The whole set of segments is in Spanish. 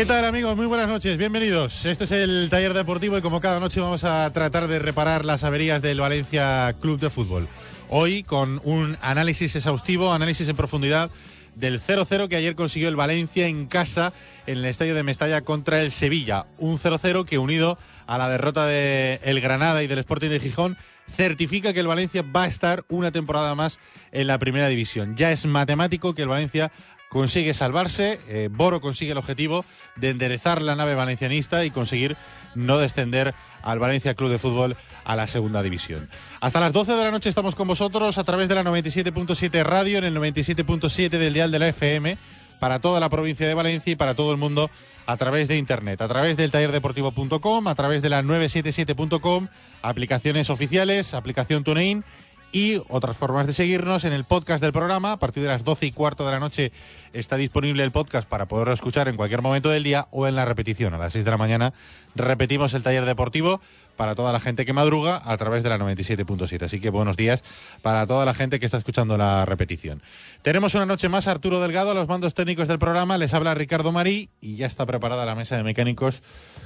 ¿Qué tal amigos? Muy buenas noches, bienvenidos. Este es el taller deportivo y como cada noche vamos a tratar de reparar las averías del Valencia Club de Fútbol. Hoy con un análisis exhaustivo, análisis en profundidad del 0-0 que ayer consiguió el Valencia en casa en el estadio de Mestalla contra el Sevilla. Un 0-0 que unido a la derrota de el Granada y del Sporting de Gijón certifica que el Valencia va a estar una temporada más en la primera división. Ya es matemático que el Valencia consigue salvarse, eh, Boro consigue el objetivo de enderezar la nave valencianista y conseguir no descender al Valencia Club de Fútbol a la segunda división. Hasta las 12 de la noche estamos con vosotros a través de la 97.7 radio en el 97.7 del dial de la FM para toda la provincia de Valencia y para todo el mundo a través de internet, a través del tallerdeportivo.com, a través de la 977.com, aplicaciones oficiales, aplicación TuneIn y otras formas de seguirnos en el podcast del programa. A partir de las 12 y cuarto de la noche está disponible el podcast para poderlo escuchar en cualquier momento del día o en la repetición. A las 6 de la mañana repetimos el taller deportivo para toda la gente que madruga a través de la 97.7. Así que buenos días para toda la gente que está escuchando la repetición. Tenemos una noche más Arturo Delgado a los mandos técnicos del programa. Les habla Ricardo Marí y ya está preparada la mesa de mecánicos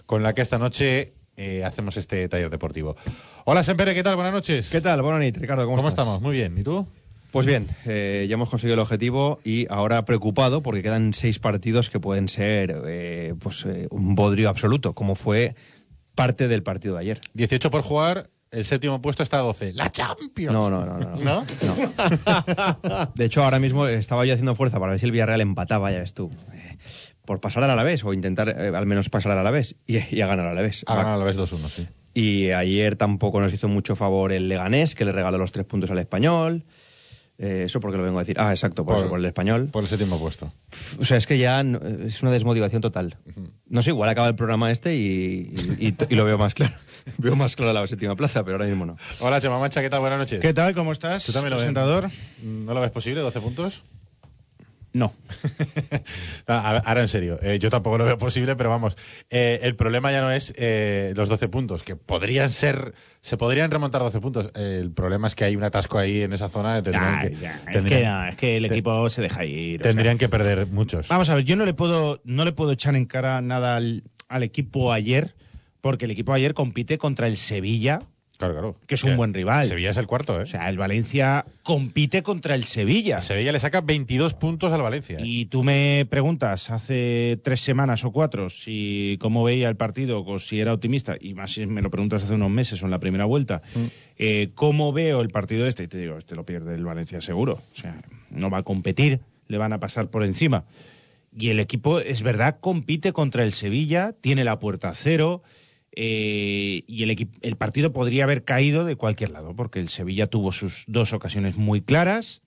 con la que esta noche eh, hacemos este taller deportivo. Hola, Sempere, ¿qué tal? Buenas noches. ¿Qué tal? Buenas noches, Ricardo. ¿Cómo, ¿Cómo estás? estamos? Muy bien. ¿Y tú? Pues bien, eh, ya hemos conseguido el objetivo y ahora preocupado porque quedan seis partidos que pueden ser eh, pues, eh, un bodrio absoluto, como fue parte del partido de ayer. 18 por jugar, el séptimo puesto está a 12. ¡La Champions! No, no, no. no, ¿No? no. De hecho, ahora mismo estaba yo haciendo fuerza para ver si el Villarreal empataba, ya ves tú. Por pasar al Alavés o intentar eh, al menos pasar al Alavés y, y a ganar al Alavés. Ha ganado a la vez 2-1, sí. Y ayer tampoco nos hizo mucho favor el Leganés, que le regaló los tres puntos al Español. Eh, eso porque lo vengo a decir. Ah, exacto, por, Por- eso, por el Español. Por el séptimo puesto. O sea, es que ya no- es una desmotivación total. No sé, igual acaba el programa este y, y- y- y lo veo más claro. veo más claro la séptima plaza, pero ahora mismo no. Hola, Chema Mancha, ¿qué tal? Buenas noches. ¿Qué tal? ¿Cómo estás? ¿Tú también lo ves? presentador? ¿No lo ves posible, 12 puntos? No. Ah, Ahora en serio, eh, yo tampoco lo veo posible, pero vamos, eh, el problema ya no es eh, los 12 puntos, que podrían ser, se podrían remontar 12 puntos. El problema es que hay un atasco ahí en esa zona. Tendrían, Ay, que, ya, es, tendrían- que, no, es que el te- equipo se deja ir. o sea. tendrían que perder muchos. Vamos a ver, yo no le puedo, no le puedo echar en cara nada al, al equipo ayer, porque el equipo ayer compite contra el Sevilla, Claro, claro. que es un buen rival. Sevilla es el cuarto, ¿eh? O sea, el Valencia compite contra el Sevilla. Sevilla le saca 22 puntos al Valencia. ¿eh? Y tú me preguntas hace tres semanas o cuatro si cómo veía el partido, o si era optimista, y más si me lo preguntas hace unos meses o en la primera vuelta, eh, cómo veo el partido este, y te digo, este lo pierde el Valencia seguro. O sea, no va a competir, le van a pasar por encima. Y el equipo, es verdad, compite contra el Sevilla, tiene la puerta a cero, eh, y el, partido podría haber caído de cualquier lado, porque el Sevilla tuvo sus dos ocasiones muy claras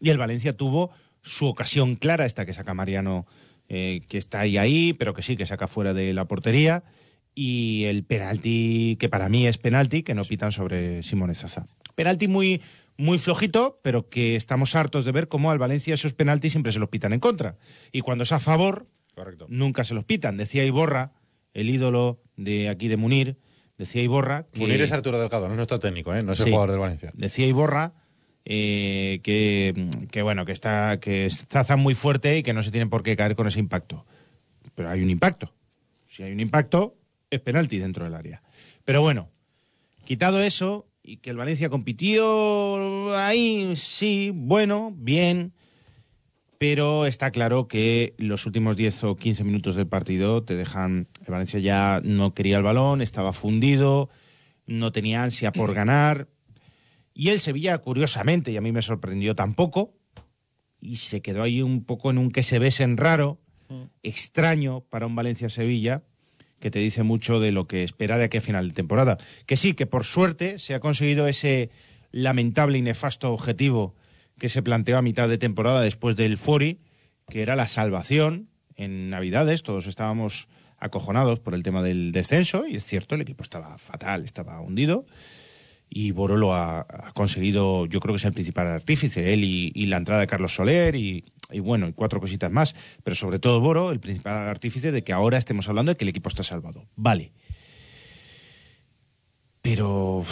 y el Valencia tuvo su ocasión clara, esta que saca Mariano, eh, que está ahí ahí, pero que sí, que saca fuera de la portería, y el penalti, que para mí es penalti, que no pitan sobre Simone Zaza. Penalti muy, muy flojito, pero que estamos hartos de ver cómo al Valencia esos penaltis siempre se los pitan en contra. Y cuando es a favor, Correcto. nunca se los pitan. Decía Iborra, el ídolo de aquí de Munir, decía Iborra que... Munir es Arturo Delgado, no es nuestro técnico, ¿eh? no es el jugador del Valencia. Decía Iborra eh, que, que, bueno, que está que Zaza muy fuerte y que no se tienen por qué caer con ese impacto. Pero hay un impacto. Si hay un impacto, es penalti dentro del área. Pero bueno, Quitado eso, y que el Valencia compitió ahí, sí, bueno, bien, pero está claro que los últimos 10 o 15 minutos del partido te dejan. El Valencia ya no quería el balón, estaba fundido, no tenía ansia por ganar. Y el Sevilla, curiosamente, y a mí me sorprendió tampoco, y se quedó ahí un poco en un que se besen raro, extraño para un Valencia-Sevilla, que te dice mucho de lo que espera de aquí a final de temporada. Que sí, que por suerte se ha conseguido ese lamentable y nefasto objetivo que se planteó a mitad de temporada después del Fori, que era la salvación en Navidades. Todos estábamos acojonados por el tema del descenso, y es cierto, el equipo estaba fatal, estaba hundido. Y Boro lo ha, conseguido, yo creo que es el principal artífice, él y, la entrada de Carlos Soler y, y bueno, y cuatro cositas más, pero sobre todo Boro, el principal artífice de que ahora estemos hablando de que el equipo está salvado. Vale. Pero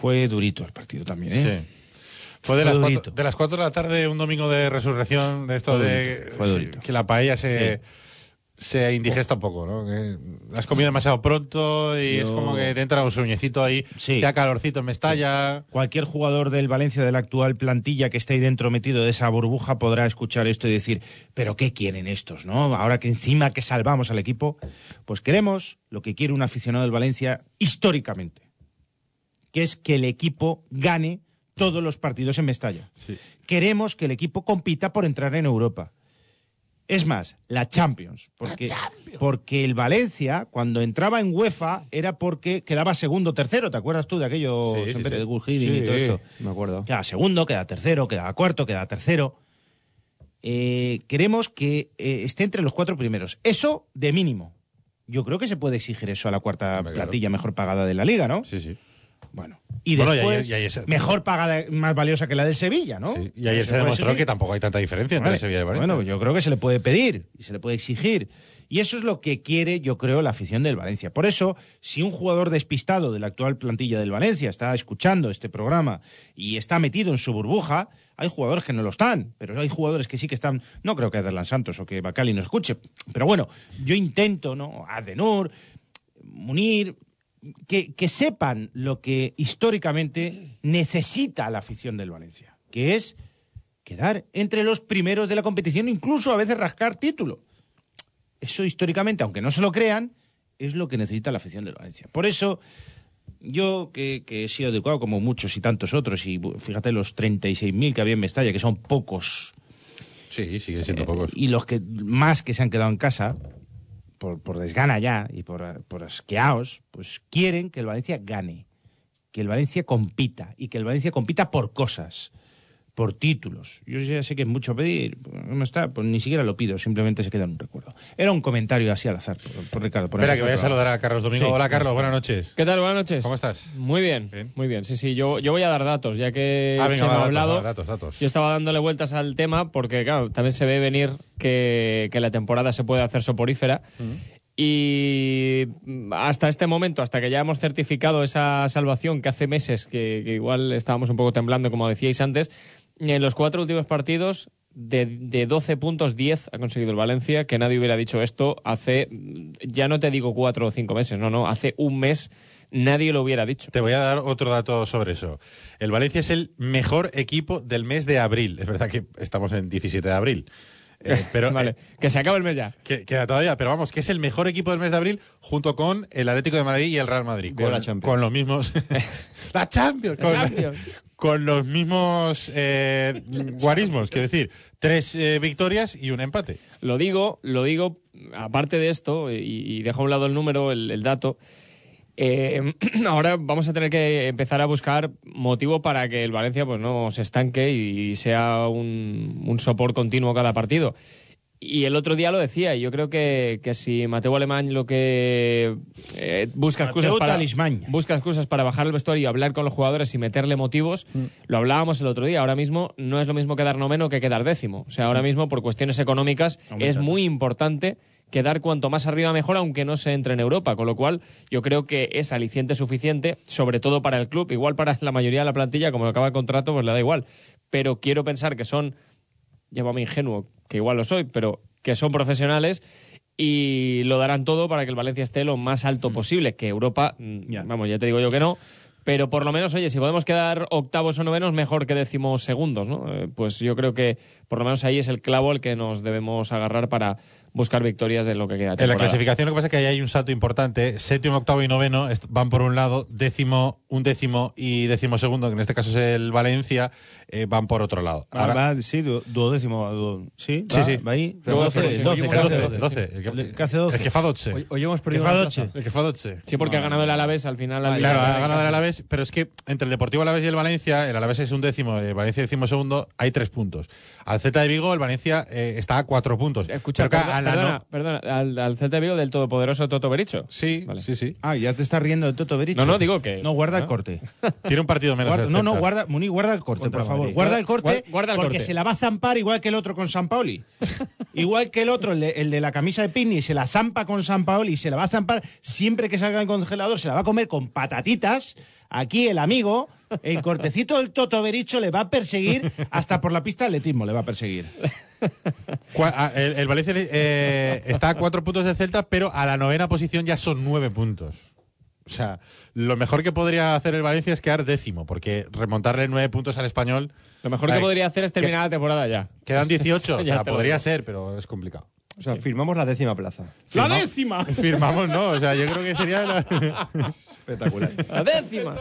fue durito el partido también, ¿eh? Sí. Fue de Fue las, cuatro, de las cuatro de la tarde, un domingo de resurrección, de esto Fue de durito, que la paella se, se indigesta un poco, ¿no? Que has comido demasiado pronto y es como que te entra un sueñecito ahí, Sí. da calorcito en Mestalla. Cualquier jugador del Valencia de la actual plantilla que esté ahí dentro metido de esa burbuja podrá escuchar esto y decir, pero ¿qué quieren estos, no? Ahora que encima que salvamos al equipo, pues queremos lo que quiere un aficionado del Valencia históricamente, que es que el equipo gane todos los partidos en Mestalla. Sí. Queremos que el equipo compita por entrar en Europa. Es más, la Champions. Porque, porque el Valencia, cuando entraba en UEFA, era porque quedaba segundo o tercero. ¿Te acuerdas tú de aquello Sí, sí, siempre sí. de y todo esto? Me acuerdo. Quedaba segundo, quedaba tercero, quedaba cuarto, quedaba tercero. Eh, queremos que eh, esté entre los cuatro primeros. Eso de mínimo. Yo creo que se puede exigir eso a la cuarta claro. plantilla mejor pagada de la liga, ¿no? Sí, sí. Bueno. Y Bueno, y después, ayer- y ayer se- mejor pagada, más valiosa que la del Sevilla, ¿no? Sí. Y ayer se, puede demostró que tampoco hay tanta diferencia entre Vale. Sevilla y Valencia. Bueno, yo creo que se le puede pedir y se le puede exigir. Y eso es lo que quiere, yo creo, la afición del Valencia. Por eso, si un jugador despistado de la actual plantilla del Valencia está escuchando este programa y está metido en su burbuja, hay jugadores que no lo están, pero hay jugadores que sí que están. No creo que Aderlan Santos o que Bacali no escuche, pero bueno, yo intento, ¿no? Adenur, Munir, que, que sepan lo que históricamente necesita la afición del Valencia, que es quedar entre los primeros de la competición, incluso a veces rascar título. Eso históricamente, aunque no se lo crean, es lo que necesita la afición del Valencia. Por eso, yo que, que he sido educado como muchos y tantos otros, y fíjate los 36.000 que había en Mestalla, que son pocos, Sí, sigue siendo pocos. y los que más que se han quedado en casa, por, por desgana ya y por, por asqueaos, pues quieren que el Valencia gane, que el Valencia compita y que el Valencia compita por cosas, por títulos. Yo ya sé que es mucho pedir, no está, pues ni siquiera lo pido, simplemente se queda en un recuerdo. Era un comentario así al azar, por, por Ricardo. por Espera, que voy a saludar a Carlos Domingo. Sí. Hola, Carlos, buenas noches. ¿Qué tal? Buenas noches. ¿Cómo estás? Muy bien, Bien. muy bien. Sí, sí, yo, yo voy a dar datos, ya que Ah, venga, Chema va, ha hablado. va, datos, datos. Yo estaba dándole vueltas al tema porque, claro, también se ve venir que, que la temporada se puede hacer soporífera. Y hasta este momento, hasta que ya hemos certificado esa salvación que hace meses, que, que igual estábamos un poco temblando, como decíais antes, en los cuatro últimos partidos, de, de 12 puntos, 10 ha conseguido el Valencia, que nadie hubiera dicho esto hace, ya no te digo cuatro o cinco meses, no, no, hace un mes nadie lo hubiera dicho. Te voy a dar otro dato sobre eso. El Valencia es el mejor equipo del mes de abril. Es verdad que estamos en 17 de abril. Eh, pero vale, eh, que se acabe el mes ya. que- queda todavía, pero vamos, que es el mejor equipo del mes de abril junto con el Atlético de Madrid y el Real Madrid. Con, la Champions. con los mismos. la Champions. La con, Champions. Con los mismos eh, guarismos. Quiero decir, tres eh, victorias y un empate. Lo digo, lo digo, aparte de esto, y, y dejo a un lado el número, el, el dato, eh, ahora vamos a tener que empezar a buscar motivo para que el Valencia pues no se estanque y sea un, un sopor continuo cada partido. Y el otro día lo decía, y yo creo que, que si Mateo Alemán lo que eh, busca excusas para busca excusas para bajar el vestuario y hablar con los jugadores y meterle motivos, lo hablábamos el otro día. Ahora mismo no es lo mismo quedar noveno que quedar décimo. O sea, ahora mismo por cuestiones económicas es muy importante quedar cuanto más arriba mejor, aunque no se entre en Europa. Con lo cual, yo creo que es aliciente suficiente, sobre todo para el club, igual para la mayoría de la plantilla, como acaba el contrato, pues le da igual. Pero quiero pensar que son llámame ingenuo, que igual lo soy, pero que son profesionales y lo darán todo para que el Valencia esté lo más alto posible, que Europa, mm, vamos, ya te digo yo que no, pero por lo menos, oye, si podemos quedar octavos o novenos, mejor que décimos segundos, ¿no? Eh, Pues yo creo que por lo menos ahí es el clavo al que nos debemos agarrar para buscar victorias en lo que queda. En la clasificación lo que pasa es que ahí hay un salto importante. Séptimo, octavo y noveno van por un lado, décimo, un décimo y décimo segundo, que en este caso es el Valencia, eh, van por otro lado. Va, Ahora- va, sí, du- duodécimo. du- sí, Sí, va, sí. va ahí. Doce, el que hace 12, doce. el 12, el que- Que hace doce. El que fa 12. Hoy, hoy hemos perdido. El que fa 12. Sí, porque ha ganado el Alavés al final. al Claro, ha ganado el. Alavés, pero es que entre el Deportivo Alavés y el Valencia, el Alavés es un décimo, el Valencia décimo segundo, hay tres puntos. Al Z de Vigo, el Valencia eh, está a cuatro puntos. Escucha, Pero perdona, a la perdona, no- perdona, al, al Celta de Vigo del todopoderoso Toto Bericho. Sí, Vale. sí, sí. Ah, ya te estás riendo de Toto Bericho. No, no, digo que- No, guarda el ¿Ah? corte. Tiene un partido menos. Guarda- el no, no, Celta. guarda, Muni, guarda el corte, por favor. Guarda el corte, Guarda- guarda el porque corte. se la va a zampar igual que el otro con San Paoli. igual que el otro, el de, el de la camisa de Pini, se la zampa con San Paoli y se la va a zampar siempre que salga del congelador, se la va a comer con patatitas. Aquí el amigo, el cortecito del Toto Bericho le va a perseguir hasta por la pista de atletismo, le va a perseguir. Ah, El, el Valencia eh, está a cuatro puntos de Celta, pero a la novena posición ya son nueve puntos. O sea, lo mejor que podría hacer el Valencia es quedar décimo, porque remontarle nueve puntos al español. Lo mejor que podría hacer es terminar la temporada ya. Quedan 18, o Ya sea, te lo podría ser, pero es complicado. O sea, firmamos la décima plaza. ¡La Firma- décima! Firmamos, ¿no? O sea, yo creo que sería la- Espectacular. La décima.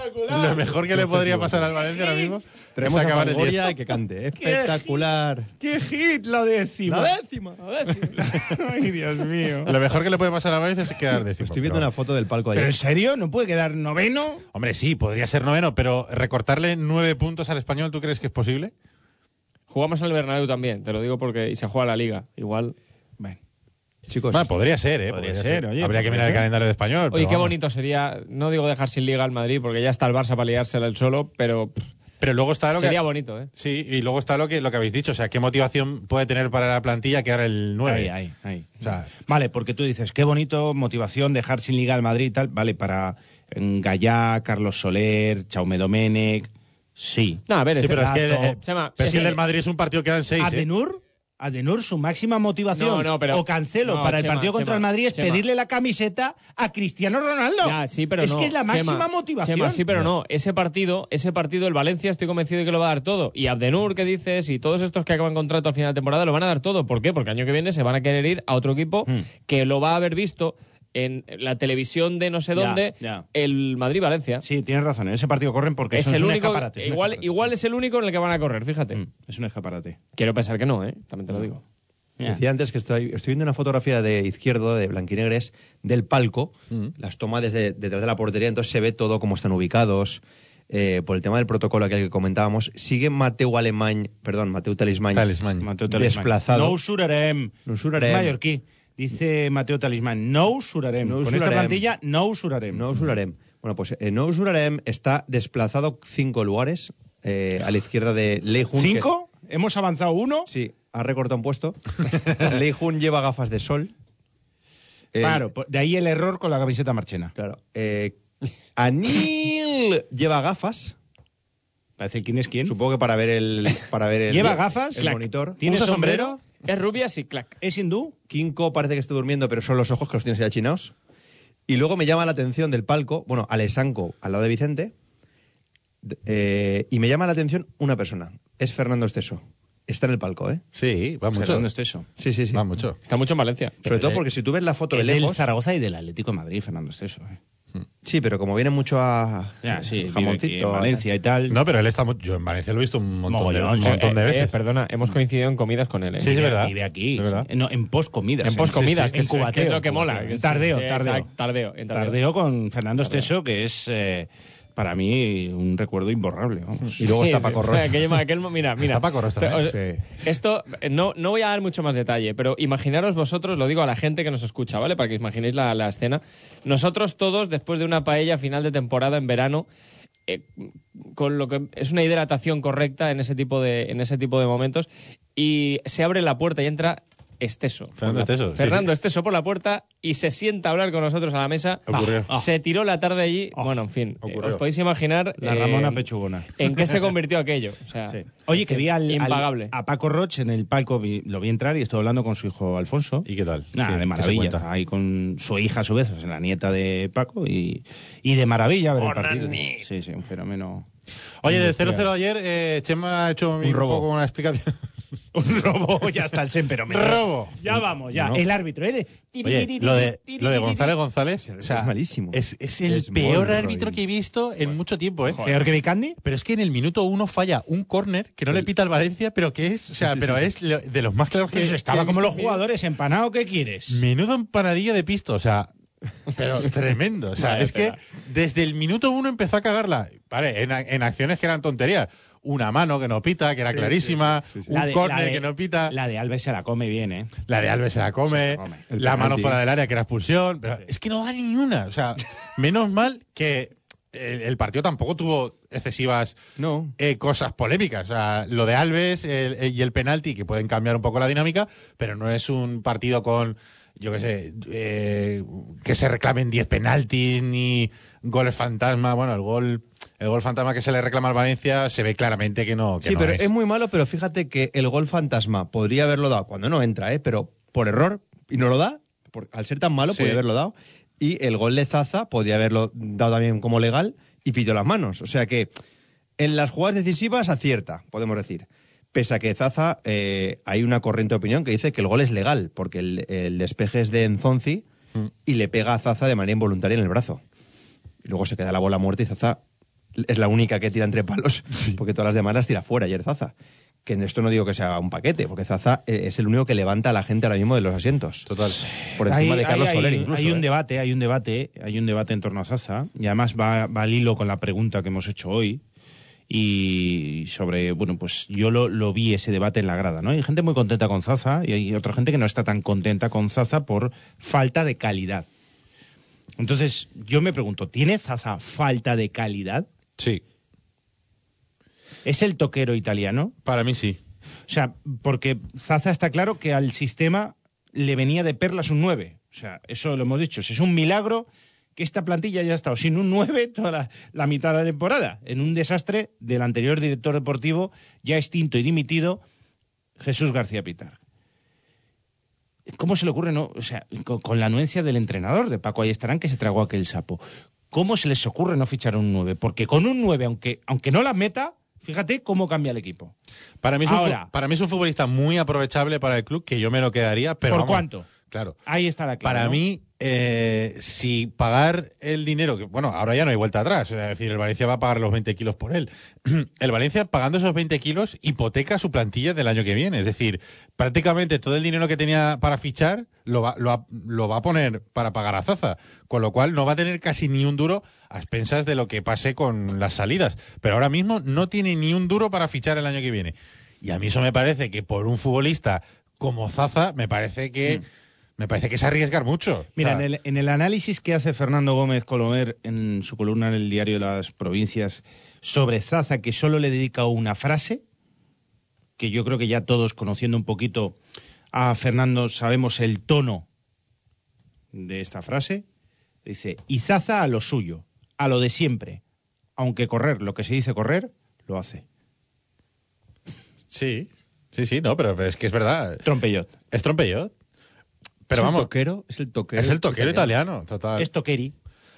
lo mejor que le podría pasar al Valencia ahora mismo. Tenemos es a acabar el Fangoria diez. y que cante. Espectacular. ¡Qué hit la décima! décima. ¡Ay, Dios mío! Lo mejor que le puede pasar al Valencia es quedar décimo. Estoy viendo pero- una foto del palco ¿Pero ayer. en serio? ¿No puede quedar noveno? Hombre, sí, podría ser noveno, pero recortarle nueve puntos al español, ¿tú crees que es posible? Jugamos al Bernabéu también, te lo digo porque y se juega la liga. Igual. Bueno. Chicos, Bueno, podría ser, ¿eh? Podría ser, oye, Habría que mirar el calendario de español. Oye, qué vamos. bonito sería, no digo dejar sin liga al Madrid porque ya está el Barça para liársela el solo, pero Pero luego está lo que. sería bonito, ¿eh? Sí, y luego está lo que, lo que habéis dicho. O sea, ¿qué motivación puede tener para la plantilla quedar el 9? Ahí, ahí, ahí. O sea, Vale, porque tú dices, qué bonito, motivación, dejar sin liga al Madrid y tal. Vale, para Gallá, Carlos Soler, Chaume Domenech, sí. No, a ver, sí, ese pero es que, dato- eh, Chema, pero es que el del Madrid es un partido que dan seis. ¿eh? Adenur, su máxima motivación No, no, pero- o cancelo no, para el partido contra Chema, el Madrid es Chema. pedirle la camiseta a Cristiano Ronaldo. Ya, sí, pero es no. que es la máxima Chema, motivación. Chema, sí, pero no. Ese partido, ese partido, el Valencia, estoy convencido de que lo va a dar todo. Y Abdenur, que dices, y todos estos que acaban contrato al final de temporada, lo van a dar todo. ¿Por qué? Porque el año que viene se van a querer ir a otro equipo Hmm. que lo va a haber visto en la televisión de no sé dónde, ya. el Madrid-Valencia. Sí, tienes razón. En ese partido corren porque es eso el un único. escaparate, es un Igual, escaparate. igual es el único en el que van a correr, fíjate. Mm, Es un escaparate. Quiero pensar que no, ¿eh? También te lo digo. Decía antes que estoy, estoy viendo una fotografía de izquierdo, de Blanquinegres, del palco. Las toma desde detrás de la portería, entonces se ve todo cómo están ubicados. Eh, por el tema del protocolo aquel que comentábamos, sigue Mateu Alemany, perdón, Mateu Talismán. Mateo Talismán. Desplazado. No usurarem. No usurarem. Es mallorquí. Dice Mateo Talismán, no usurarem. No Con esta plantilla, no usurarem. No usurarem. Bueno, pues eh, no usurarem está desplazado cinco lugares eh, a la izquierda de Lei Jun. que- ¿Cinco? ¿Hemos avanzado uno? Sí, ha recortado un puesto. Lei Jun lleva gafas de sol. Eh, Claro, po- de ahí el error con la camiseta marchena. Claro. Eh, Anil lleva gafas. Parece quién es quién. Supongo que para ver el para ver el, ¿Lleva gafas? el monitor. ¿Tiene ¿Usa sombrero? Es rubia, sí, clac. ¿Es hindú? Kinko parece que está durmiendo, pero son los ojos que los tienes ya chinados. Y luego me llama la atención del palco, bueno, Alessanco al lado de Vicente, eh, y me llama la atención una persona. Es Fernando Esteso. Está en el palco, ¿eh? Sí, va mucho. Fernando Esteso. Sí, sí, sí. Va mucho. Está mucho en Valencia. Sobre todo de- porque si tú ves la foto de Es del lejos... Zaragoza y del Atlético de Madrid, Fernando Esteso. ¿eh? Sí, pero como viene mucho a Ya, sí, vive aquí jamoncito... en Valencia y tal. No, pero él está. Yo en Valencia lo he visto un montón, de, un montón de Eh, eh, veces. perdona, hemos coincidido en comidas con él, ¿eh? Sí, sí, es verdad. Vive aquí. Es verdad. sí. No, en post-comidas. En post-comidas, sí, que, en es- que es cubateo, lo que mola. cubateo. Tardeo, tardeo. tardeo, en tardeo. Tardeo con Fernando Esteso, que es eh, para mí un recuerdo imborrable. vamos. Y luego Sí, está. Paco. Aquel- aquel- mira, mira. Está Paco Ross también. O sea, Esto, eh, no, no voy a dar mucho más detalle, pero imaginaros vosotros, lo digo a la gente que nos escucha, ¿vale? Para que imaginéis la, la escena. Nosotros todos, después de una paella final de temporada en verano, eh, con lo que es una hidratación correcta en ese tipo de, en ese tipo de momentos, y se abre la puerta y entra Esteso. Fernando Esteso, sí, Fernando sí. Esteso por la puerta y se sienta a hablar con nosotros a la mesa. Ocurrió. Se tiró la tarde allí. bueno, en fin, eh, Ocurrió. os podéis imaginar La eh, Ramona Pechugona. en qué se convirtió aquello. O sea, Sí. Oye, que vi al, al- impagable. a Paco Roche en el palco, vi- lo vi entrar y estuve hablando con su hijo Alfonso. ¿Y qué tal? Nada, ¿Qué- de maravilla. Está ahí con su hija, a su vez, o sea, la nieta de Paco, y, y de maravilla ver el partido. Sí, sí, un fenómeno. Oye, del industrial. 0-0 ayer, eh, Chema ha hecho un, robo. poco una explicación. Un robo, ya está el semperómetro. Robo. Ya vamos, ya. No. El árbitro, ¿eh? Oye, lo de, lo de González González, o sea, es malísimo. Es, es el Es peor árbitro que he visto en mucho tiempo, ¿eh? Peor que Vicandi. Pero es que en el minuto uno falla un córner que no le pita al Valencia, pero que es, o sea, pero es lo- de los más claros que Pues estaba como los jugadores, empanado, ¿qué quieres? Menudo empanadilla de pisto, o sea, pero tremendo. O sea, es que desde el minuto uno empezó a cagarla. Vale, en, en acciones que eran tonterías. Una mano que no pita, que era clarísima. La Un de- córner de- que no pita. La de Alves se la come bien, ¿eh? La de Alves se la come, Se la come. El la mano fuera del área que era expulsión, pero es que no da ni una. O sea, menos mal que el, el partido tampoco tuvo excesivas No. eh, cosas polémicas. O sea, lo de Alves el- el- y el penalti que pueden cambiar un poco la dinámica, pero no es un partido con, yo qué sé, eh, que se reclamen 10 penaltis ni goles fantasma. Bueno, el gol, el gol fantasma que se le reclama al Valencia se ve claramente que no. que Sí, no pero es. es. muy malo, pero fíjate que el gol fantasma podría haberlo dado cuando no entra, ¿eh? pero por error y no lo da, por- al ser tan malo Sí. podría haberlo dado. Y el gol de Zaza podría haberlo dado también como legal y pilló las manos. O sea que en las jugadas decisivas acierta, podemos decir. Pese a que Zaza, eh, hay una corriente de opinión que dice que el gol es legal, porque el, el despeje es de Enzonzi y le pega a Zaza de manera involuntaria en el brazo. Y luego se queda la bola muerta y Zaza es la única que tira entre palos, porque todas las demás las tira fuera ayer Zaza. Que en esto no digo que sea un paquete, porque Zaza eh, es el único que levanta a la gente ahora mismo de los asientos. Total. Por encima Hay- de Carlos hay- Soler hay- incluso. Hay un ¿eh? debate, hay un debate, hay un debate en torno a Zaza y además va, va al hilo con la pregunta que hemos hecho hoy y sobre, bueno, pues yo lo, lo vi ese debate en la grada, ¿no? Hay gente muy contenta con Zaza y hay otra gente que no está tan contenta con Zaza por falta de calidad. Entonces, yo me pregunto, ¿tiene Zaza falta de calidad? Sí, ¿Es el toquero italiano? para mí sí. O sea, porque Zaza está claro que al sistema le venía de perlas un 9. O sea, eso lo hemos dicho. Es un milagro que esta plantilla haya estado sin un 9 toda la, la mitad de la temporada. En un desastre del anterior director deportivo, ya extinto y dimitido, Jesús García Pitar. ¿Cómo se le ocurre, no? O sea, con, con la anuencia del entrenador de Paco Ayestarán que se tragó aquel sapo. ¿Cómo se les ocurre no fichar un 9? Porque con un 9, aunque, aunque no la meta, fíjate cómo cambia el equipo. Para mí, es un, Ahora. para mí es un futbolista muy aprovechable para el club, que yo me lo quedaría. Pero ¿Por vamos, cuánto? Claro. Ahí está la clave. Para ¿no? mí, eh, si pagar el dinero, que bueno, ahora ya no hay vuelta atrás, es decir, el Valencia va a pagar los 20 kilos por él. El Valencia, pagando esos 20 kilos, hipoteca su plantilla del año que viene. Es decir, prácticamente todo el dinero que tenía para fichar lo va, lo, va- lo va a poner para pagar a Zaza, con lo cual no va a tener casi ni un duro a expensas de lo que pase con las salidas. Pero ahora mismo no tiene ni un duro para fichar el año que viene. Y a mí eso me parece que por un futbolista como Zaza, me parece que... Me parece que es arriesgar mucho. Mira, O sea, en el, en el análisis que hace Fernando Gómez Colomer en su columna en el diario Las Provincias sobre Zaza, que solo le dedica una frase, que yo creo que ya todos conociendo un poquito a Fernando sabemos el tono de esta frase, dice, y Zaza a lo suyo, a lo de siempre, aunque correr, lo que se dice correr, lo hace. Sí, sí, sí, no, pero es que es verdad. Trompellot. Es trompellot. Pero es vamos, el toquero, es el toquero. es el toquero italiano, total. Es toqueri.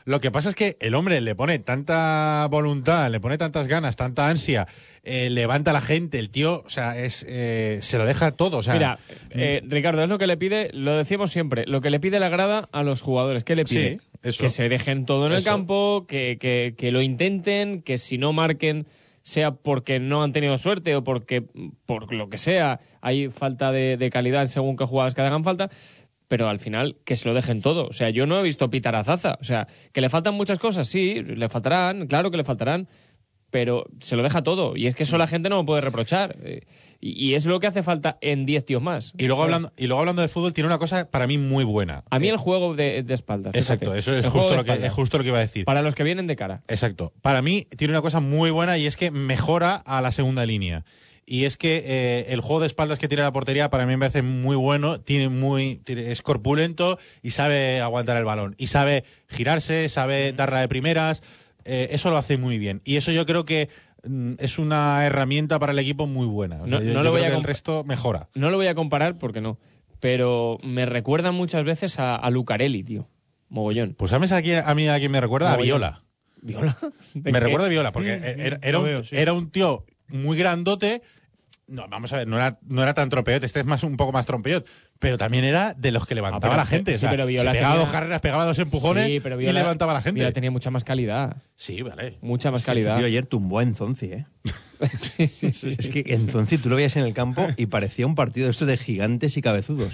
Lo que pasa es que el hombre le pone tanta voluntad, le pone tantas ganas, tanta ansia, eh, levanta a la gente, el tío, o sea, es eh, se lo deja todo. O sea, Mira, eh, Ricardo, es lo que le pide, lo decíamos siempre, lo que le pide la grada a los jugadores. ¿Qué le pide? Sí, eso. Que se dejen todo en el campo, que, que- que lo intenten, que si no marquen sea porque no han tenido suerte o porque, por lo que sea, hay falta de, de calidad según qué jugadas que hagan falta, pero al final que se lo dejen todo. O sea, yo no he visto pitar a Zaza. O sea, que le faltan muchas cosas, sí, le faltarán, claro que le faltarán, pero se lo deja todo. Y es que eso la gente no lo puede reprochar. Eh, Y, es lo que hace falta en 10 tíos más. y luego hablando y luego hablando de fútbol tiene una cosa para mí muy buena. A mí Eh, el juego de, de espaldas. Exacto, fíjate. eso es justo lo que es justo lo que iba a decir. Para los que vienen de cara. Exacto. Para mí tiene una cosa muy buena y es que mejora a la segunda línea. Y es que eh, el juego de espaldas que tiene la portería para mí me parece muy bueno, tiene muy tiene- es corpulento y sabe aguantar el balón y sabe girarse, sabe darla de primeras, eh, eso lo hace muy bien y eso yo creo que mm, es una herramienta para el equipo muy buena. O sea, No- yo- no yo lo voy a el resto mejora. No lo voy a comparar porque no. Pero me recuerda muchas veces a, a Lucarelli, tío. Mogollón. Pues sabes a, quién- a mí a quién me recuerda a. Viola. ¿Viola? ¿De Me qué? recuerda a Viola, porque era, un, era un tío muy grandote. No, vamos a ver, no era, no era tan trompeot, este es más un poco más trompeot, pero también era de los que levantaba pero- a la gente. sí, o sea, pero Viola se pegaba tenía- dos carreras, pegaba dos empujones Sí, pero y Viola- levantaba a la gente. Viola tenía mucha más calidad. Sí, vale. Mucha más Este calidad. tío ayer tumbó a Enzonzi, ¿eh? Sí, sí, sí, Es que Enzonzi tú lo veías en el campo y parecía un partido de esto de gigantes y cabezudos.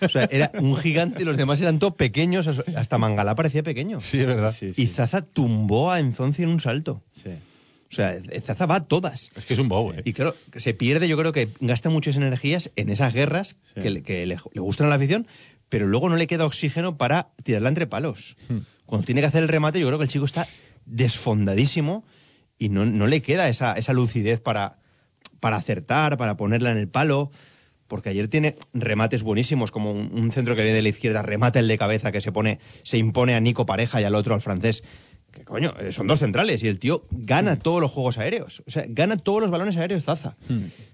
O sea, era un gigante y los demás eran todos pequeños. Hasta Mangalá parecía pequeño. Sí, es verdad. Y Zaza tumbó a Enzonzi en un salto. Sí. O sea, Zaza va a todas. Es que es un bow, eh. Y claro, se pierde, yo creo que gasta muchas energías en esas guerras Sí. que, le, que le- le gustan a la afición, pero luego no le queda oxígeno para tirarla entre palos. Cuando tiene que hacer el remate, yo creo que el chico está desfondadísimo y no, no le queda esa, esa lucidez para, para acertar, para ponerla en el palo. Porque ayer tiene remates buenísimos, como un, un centro que viene de la izquierda, remata el de cabeza que se pone, se impone a Nico Pareja y al otro al francés. Que coño, eh, son dos centrales y el tío gana todos los juegos aéreos. O sea, gana todos los balones aéreos Zaza.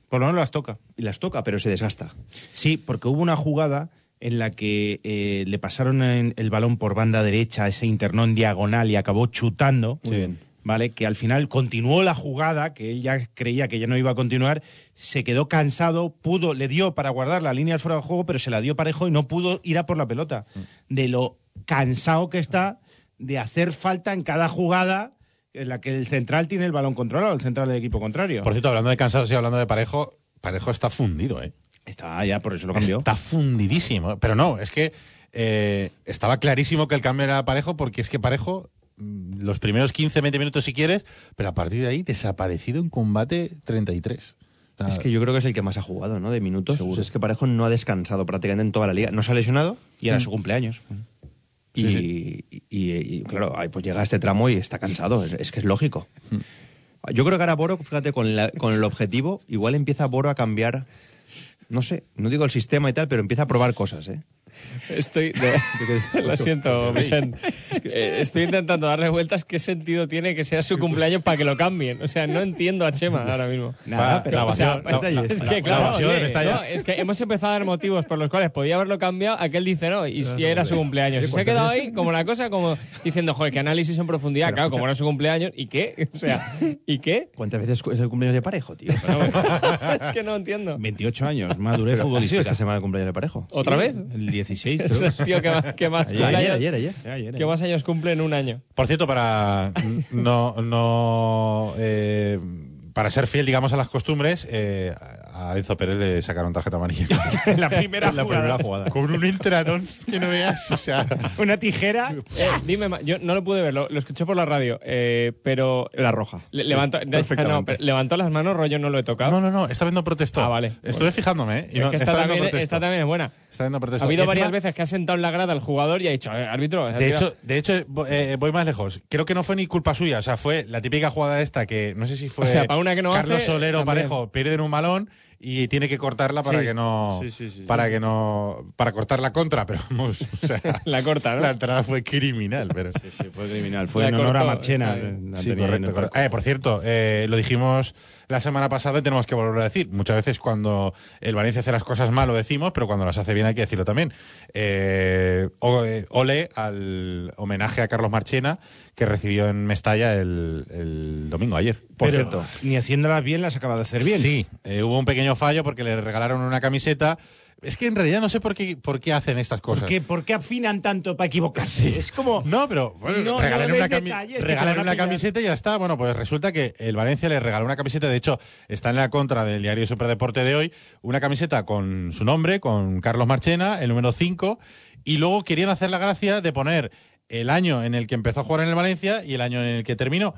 Por lo menos las toca. Y las toca, pero se desgasta. Sí, porque hubo una jugada en la que eh, le pasaron en- el balón por banda derecha, ese internón diagonal y acabó chutando. Muy bien. ¿Vale? Que al final continuó la jugada, que él ya creía que ya no iba a continuar, se quedó cansado, pudo, le dio para guardar la línea fuera de juego, pero se la dio parejo y no pudo ir a por la pelota. De lo cansado que está de hacer falta en cada jugada en la que el central tiene el balón controlado, el central del equipo contrario. Por cierto, hablando de cansados y hablando de Parejo, Parejo está fundido, ¿eh? Está ya, por eso lo cambió. Está fundidísimo. Pero no, es que eh, estaba clarísimo que el cambio era Parejo, porque es que Parejo, mm, los primeros 15, 20 minutos si quieres, pero a partir de ahí desaparecido en combate 33. O sea, Es que yo creo que es el que más ha jugado, ¿no? De minutos. O sea, es que Parejo no ha descansado prácticamente en toda la liga. No se ha lesionado Y era su cumpleaños. Y, y- y- claro, pues llega a este tramo y está cansado. Es, es que es lógico. Yo creo que ahora Boro, fíjate, con, la- con el objetivo, igual empieza Boro a cambiar, no sé, no digo el sistema y tal, pero empieza a probar cosas, ¿eh? Estoy. de- lo siento, Vicente. Eh, Estoy intentando darle vueltas qué sentido tiene que sea su cumpleaños para que lo cambien. O sea, no entiendo a Chema ahora mismo. Nada, Va, pero O sea, la- es que la claro, evasión oye, no, es que hemos empezado a dar motivos por los cuales podía haberlo cambiado, aquel dice no, y si era su cumpleaños. Y se ha quedado ahí como la cosa, como diciendo, joder, qué análisis en profundidad, claro, como era su cumpleaños, ¿y qué? O sea, ¿y qué? ¿Cuántas veces es el cumpleaños de Parejo, tío? Es que no entiendo. 28 años, madurez futbolística. esta semana el cumpleaños de Parejo. ¿Otra vez? El 16, Es creo. el tío que más, que más Ayer, cumpleaños- ayer, ayer, ayer. Sí, ayer, que más años cumple en un año. Por cierto, para no, no eh, para ser fiel, digamos, a las costumbres, eh, a Enzo Pérez le sacaron tarjeta amarilla. En la primera La jugada. primera jugada. Con un intradón que no veas, o sea... Una tijera. Eh, dime, yo no lo pude ver, lo, lo escuché por la radio, eh, pero Era roja. le- Sí, levantó, no, pero levantó las manos, rollo no lo he tocado. No, no, no, esta vez no protestó. Ah, vale. Estuve fijándome, ¿eh? y es no- que esta esta vez no también, protestó. esta también es buena. Esta vez no protestó. Ha habido Y varias encima- veces que ha sentado en la grada al jugador y ha dicho, "Eh, árbitro. De tirado". hecho, de hecho eh, voy más lejos. Creo que no fue ni culpa suya. O sea, fue la típica jugada esta que no sé si fue O sea, para una que no Carlos hace, Solero también. Parejo pierden un balón y tiene que cortarla para Sí. que no Sí, sí, sí, para que no para cortar la contra, pero vamos, o sea, La corta, ¿no? La entrada fue criminal, pero Sí, sí, fue criminal. Fue La en honor a Marchena. Sí, correcto. Eh, por cierto, eh, lo dijimos la semana pasada y tenemos que volverlo a decir. Muchas veces cuando el Valencia hace las cosas mal lo decimos, pero cuando las hace bien hay que decirlo también. Eh, eh, ole al homenaje a Carlos Marchena que recibió en Mestalla el, el domingo ayer. Por Pero- cierto, ni haciéndolas bien las acaba de hacer bien. Sí, eh, hubo un pequeño fallo porque le regalaron una camiseta. Es que en realidad no sé por qué, por qué hacen estas cosas. ¿Por qué, por qué afinan tanto para equivocarse? Es como. No, pero bueno, No, regalen no una, cami- detalles regalen una camiseta y ya está. Bueno, pues resulta que el Valencia le regaló una camiseta, de hecho, está en la contra del diario Superdeporte de hoy, una camiseta con su nombre, con Carlos Marchena, el número 5, y luego querían hacer la gracia de poner el año en el que empezó a jugar en el Valencia y el año en el que terminó.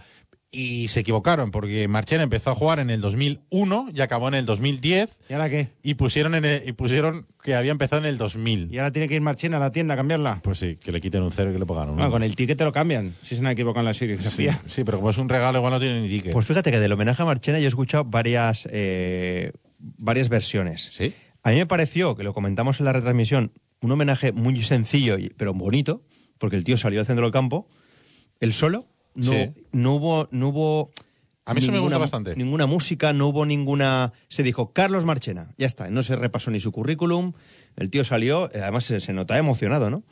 y se equivocaron porque Marchena empezó a jugar en el 2001 y acabó en el 2010 ¿Y ahora qué? y pusieron en el- y pusieron que había empezado en el 2000. ¿Y ahora tiene que ir Marchena a la tienda a cambiarla? Pues sí, que le quiten un cero y que le pongan un Ah, uno. con el ticket te lo cambian, si se han equivocado en la serie. sí, sí, pero como es un regalo igual no tiene ni ticket. Pues fíjate que del homenaje a Marchena yo he escuchado varias, eh, varias versiones. sí. A mí me pareció, que lo comentamos en la retransmisión, un homenaje muy sencillo, pero bonito, porque el tío salió al centro del campo, él solo, no, Sí. no hubo... No hubo A mí eso me gusta ninguna- bastante. Ninguna música, no hubo ninguna... Se dijo, Carlos Marchena, ya está, no se repasó ni su currículum, el tío salió, eh, además se, se notaba emocionado, ¿no?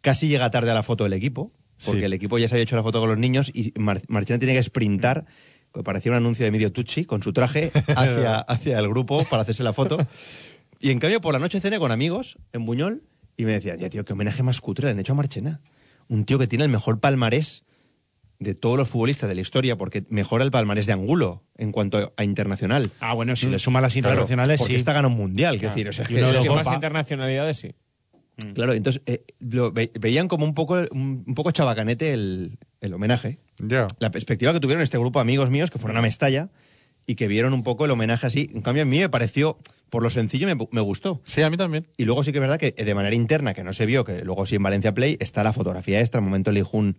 Casi llega tarde a la foto del equipo, porque Sí. el equipo ya se había hecho la foto con los niños y Mar- Marchena tiene que sprintar, que parecía un anuncio de medio Tucci, con su traje hacia, hacia el grupo para hacerse la foto. Y en cambio, por la noche cené con amigos en Buñol y me decían, ya tío, qué homenaje más cutre le han hecho a Marchena. Un tío que tiene el mejor palmarés de todos los futbolistas de la historia, porque mejora el palmarés de Angulo en cuanto a internacional. Ah, bueno, si le suma las Claro, internacionales, porque sí. esta gana un mundial, quiero decir, o sea, es Y que- uno de los más internacionalidades, sí. Claro, entonces eh, lo ve- veían como un poco, un, un poco chabacanete el, el homenaje. Ya. La perspectiva que tuvieron este grupo de amigos míos que fueron a Mestalla y que vieron un poco el homenaje así. En cambio, a mí me pareció, por lo sencillo, me, me gustó. Sí, a mí también. Y luego sí que es verdad que eh, de manera interna, que no se vio, que luego sí en Valencia Play, está la fotografía extra, el momento Lijun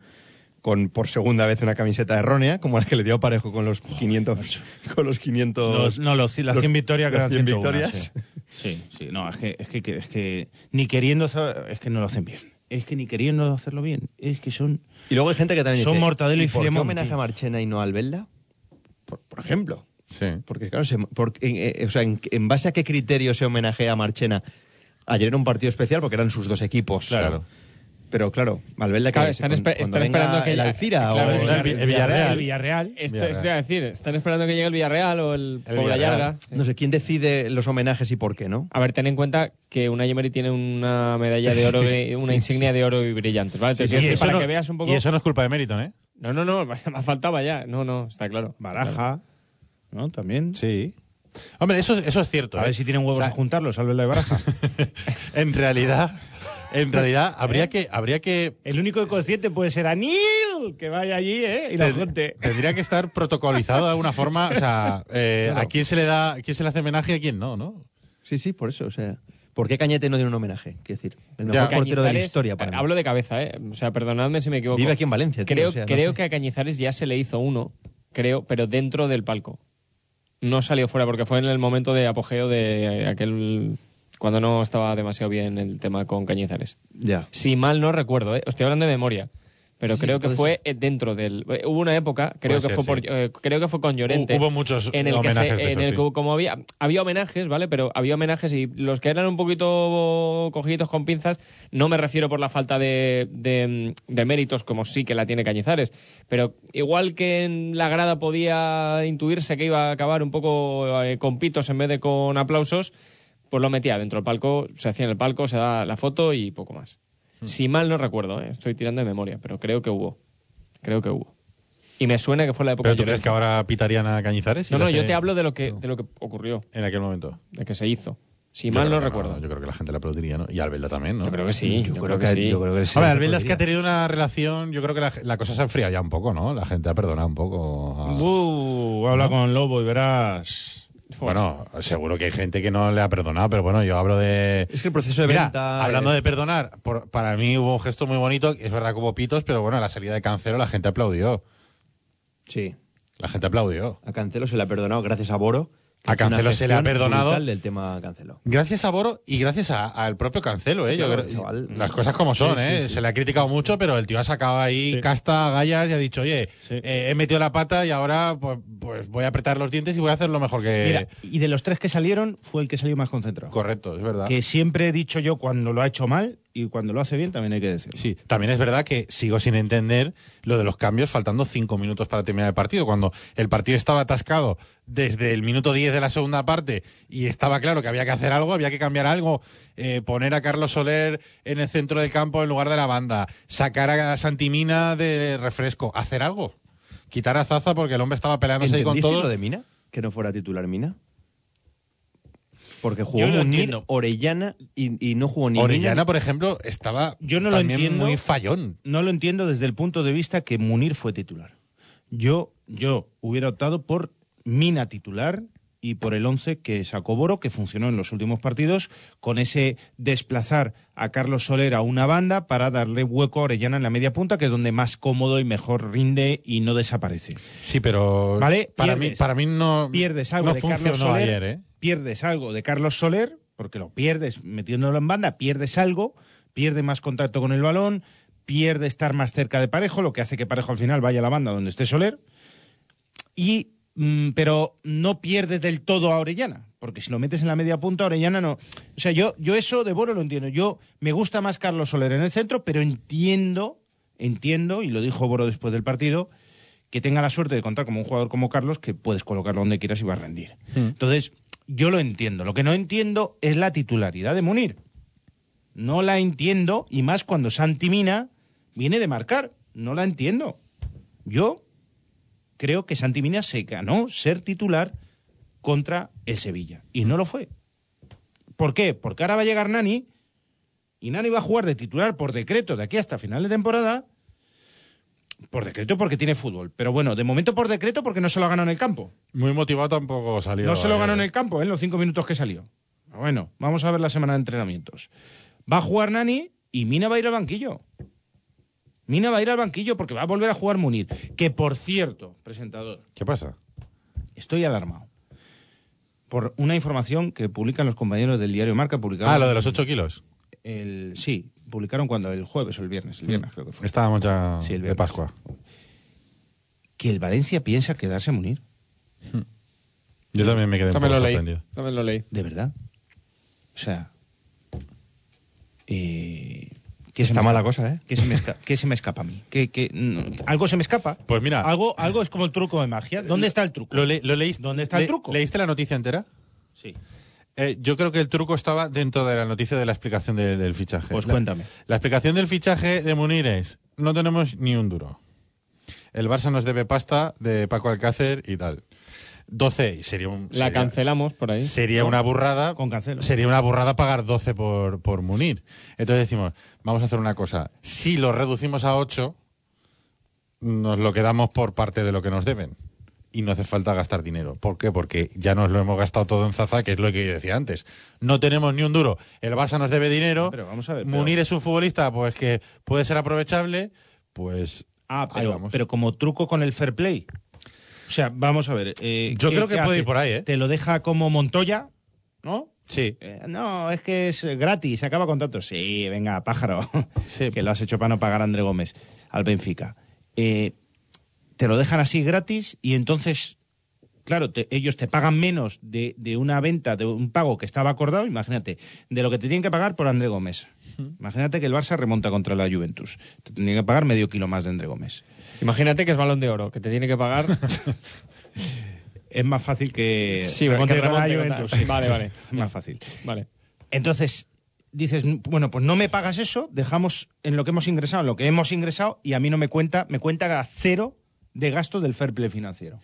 con por segunda vez una camiseta errónea, como la que le dio Parejo con los 500... Con los 500... Los- no, los, las los- 100 victorias que las eran 100 101, victorias. Sí. sí, sí. No, es que, es que, que- es que ni queriendo... hacer- Es que no lo hacen bien. Es que ni queriendo hacerlo bien. Es que son... Y luego hay gente que también Son dice, Mortadelo y ¿por qué Filemón, homenaje a Marchena y no a Albelda? Por, por ejemplo. Sí. Porque, claro, se- por- en, eh, o sea, en, en base a qué criterio se homenajea a Marchena? Ayer era un partido especial porque eran sus dos equipos. Claro. Pero claro, que Claro, están cuando- espe- cuando están esperando que el Alcira claro, o el Villarreal. El Villarreal. Esto, Villarreal. esto a decir, están esperando que llegue el Villarreal o el, El Pobla Villarreal. Llarga. Sí. No sé, ¿quién decide los homenajes y por qué, no? A ver, ten en cuenta que una Emery tiene una medalla de oro, una insignia de oro y brillantes, ¿vale? Sí, para no- que veas un poco... Y eso no es culpa de Meriton, ¿eh? No, no, no, me faltaba ya. No, no, está claro. Baraja, ¿no? También. Sí. Hombre, eso, eso es cierto. A ¿eh? ver si tienen huevos O sea, a juntarlos, y Baraja. En realidad, en realidad habría que habría que El único consciente puede ser Anil, que vaya allí, ¿eh? Y la gente. Tendría que estar protocolizado de alguna forma. O sea, eh, ¿a quién se le da, a quién se le hace homenaje y a quién no, no? Sí, sí, por eso. O sea, ¿por qué Cañete no tiene un homenaje? Quiero decir, el Ya. mejor portero de la historia para mí. Hablo de cabeza, ¿eh? O sea, perdonadme si me equivoco. Vive aquí en Valencia, tío, Creo, o sea, no creo sé. que a Cañizares ya se le hizo uno, creo, pero dentro del palco. No salió fuera porque fue en el momento de apogeo de aquel. cuando no estaba demasiado bien el tema con Cañizares. Ya. Si mal no recuerdo, ¿eh? estoy hablando de memoria. Pero Sí, creo que fue eh, dentro del. eh, Hubo una época, creo Puede que ser, fue por, sí. eh, creo que fue con Llorente. Hubo muchos en el que se- homenajes de en el sí. como había había homenajes, ¿vale? Pero había homenajes y los que eran un poquito cogidos con pinzas, no me refiero por la falta de, de, de méritos como sí que la tiene Cañizares, pero igual que en la grada podía intuirse que iba a acabar un poco eh, con pitos en vez de con aplausos, pues lo metía dentro del palco, se hacía en el palco, se da la foto y poco más. Hmm. Si mal no recuerdo, ¿eh? estoy tirando de memoria, pero creo que hubo. Creo que hubo. Y me suena que fue la época ¿Pero tú crees que ahora pitarían a Cañizares? No, no, yo te hablo de lo que, de lo que ocurrió, En aquel momento. de que se hizo. Si Yo mal creo no que recuerdo. Yo creo que la gente le aplaudiría, ¿no? Y Albelda también, ¿no? Yo creo que sí. Yo, creo, que, sí. yo creo que sí. Hombre, se Albelda es que ha tenido una relación, yo creo que la, la cosa se ha enfriado ya un poco, ¿no? La gente ha perdonado un poco. a- Uh, habla con Lobo y verás. Bueno, seguro que hay gente que no le ha perdonado, pero bueno, yo hablo de... Es que el proceso de Mira, venta. hablando de perdonar, por- para mí hubo un gesto muy bonito, es verdad que hubo pitos, pero bueno, la salida de Cancelo la gente aplaudió. Sí. La gente aplaudió. A Cancelo se le ha perdonado gracias a Boro. A Cancelo se le ha perdonado. brutal del tema Cancelo. Gracias a Boro y gracias al propio Cancelo, ¿eh? Sí, Yo claro, creo- chaval. las cosas como son, Sí, ¿eh? sí. Se le ha criticado mucho, pero el tío ha sacado ahí casta, gallas y ha dicho, oye, eh, he metido la pata y ahora pues, pues voy a apretar los dientes y voy a hacer lo mejor que... Mira, y de los tres que salieron, fue el que salió más concentrado. Correcto, es verdad. Que siempre he dicho yo cuando lo ha hecho mal y cuando lo hace bien también hay que decirlo. Sí, también es verdad que sigo sin entender lo de los cambios faltando cinco minutos para terminar el partido. Cuando el partido estaba atascado desde el minuto 10 de la segunda parte y estaba claro que había que hacer algo, había que cambiar algo, eh, poner a Carlos Soler en el centro del campo en lugar de la banda, sacar a Santimina de refresco, hacer algo. Quitar a Zaza porque el hombre estaba peleándose ahí con ¿Entendiste todo. lo de Mina? Que no fuera titular Mina. Porque jugó lo Munir. Orellana y, y no jugó ni Orellana, Mina. por ejemplo, estaba Yo no lo también entiendo. muy fallón. No lo entiendo desde el punto de vista que Munir fue titular. Yo, yo hubiera optado por Mina titular y por el 11 que sacó Boro, que funcionó en los últimos partidos, con ese desplazar a Carlos Soler a una banda para darle hueco a Orellana en la media punta, que es donde más cómodo y mejor rinde y no desaparece. Sí, pero Vale, para, mí, para mí no, Pierdes algo no de Carlos Soler, ayer, ¿eh? pierdes algo de Carlos Soler, porque lo pierdes metiéndolo en banda, pierdes algo, pierde más contacto con el balón, pierde estar más cerca de Parejo, lo que hace que Parejo al final vaya a la banda donde esté Soler, y pero no pierdes del todo a Orellana, porque si lo metes en la media punta, Orellana no. O sea, yo, yo eso de Boro lo entiendo. Yo me gusta más Carlos Soler en el centro, pero entiendo, entiendo, y lo dijo Boro después del partido, que tenga la suerte de contar como un jugador como Carlos, que puedes colocarlo donde quieras y va a rendir. Entonces, yo lo entiendo. Lo que no entiendo es la titularidad de Munir. No la entiendo, y más cuando Santi Mina viene de marcar. No la entiendo. Yo creo que Santi Mina se ganó ser titular contra el Sevilla. Y no lo fue. ¿Por qué? Porque ahora va a llegar Nani y Nani va a jugar de titular por decreto de aquí hasta final de temporada. Por decreto porque tiene fútbol. Pero bueno, de momento por decreto porque no se lo ha ganado en el campo. Muy motivado tampoco salió. No se lo ayer. ganó en el campo, ¿eh? en los cinco minutos que salió. Bueno, vamos a ver la semana de entrenamientos. Va a jugar Nani y Mina va a ir al banquillo. Mina va a ir al banquillo porque va a volver a jugar Munir. Que por cierto, presentador, ¿Qué pasa? estoy alarmado. Por una información que publican los compañeros del diario Marca. Publicaron Ah, lo de los 8 kilos. El, sí, publicaron cuando el jueves o el viernes. El viernes creo que fue. Estábamos ya Sí, el de viernes. Pascua. Que el Valencia piensa quedarse Munir. Yo también me quedé un También poco lo leí. sorprendido. También lo leí. ¿De verdad? O sea... eh, ¿qué se Está mala escapa? cosa, ¿eh? ¿Qué se me, esca- qué se me escapa a mí? ¿Qué, qué- no, ¿Algo se me escapa? Pues mira. Algo, algo es como el truco de magia. ¿Dónde está el truco? ¿Lo, le- lo leíste? ¿Dónde está el le- truco? ¿Leíste la noticia entera? Sí. Eh, yo creo que el truco estaba dentro de la noticia de la explicación de- del fichaje. Pues La- cuéntame. La explicación del fichaje de Munir es, no tenemos ni un duro. El Barça nos debe pasta de Paco Alcácer y tal. 12 y sería un... La sería- cancelamos por ahí. Sería una burrada. Con Cancelo. Sería una burrada pagar 12 por, por Munir. Entonces decimos, vamos a hacer una cosa. Si lo reducimos a 8, nos lo quedamos por parte de lo que nos deben. Y no hace falta gastar dinero. ¿Por qué? Porque ya nos lo hemos gastado todo en Zaza, que es lo que yo decía antes. No tenemos ni un duro. El Barça nos debe dinero. Pero vamos a ver, pero- Munir es un futbolista pues que puede ser aprovechable. Pues Ah, ahí pero, vamos. pero como truco con el fair play. O sea, vamos a ver. eh, Yo ¿qué- creo que puede hace? ir por ahí, ¿eh? Te lo deja como Montoya, ¿no? sí. Eh, no, es que es gratis, se acaba contrato. Sí, venga, pájaro. Sí. que lo has hecho para no pagar a André Gómez al Benfica. Eh, te lo dejan así gratis y entonces, claro, te- ellos te pagan menos de, de una venta, de un pago que estaba acordado, imagínate, de lo que te tienen que pagar por André Gómez. Imagínate que el Barça remonta contra la Juventus. Te tendrían que pagar medio kilo más de André Gómez. Imagínate que es balón de oro, que te tiene que pagar. Es más fácil que Sí, remonte que Juventus. sí. Vale, vale. Más fácil. vale. Entonces, dices, bueno, pues no me pagas eso, dejamos en lo que hemos ingresado, en lo que hemos ingresado, y a mí no me cuenta, me cuenta a cero de gasto del fair play financiero.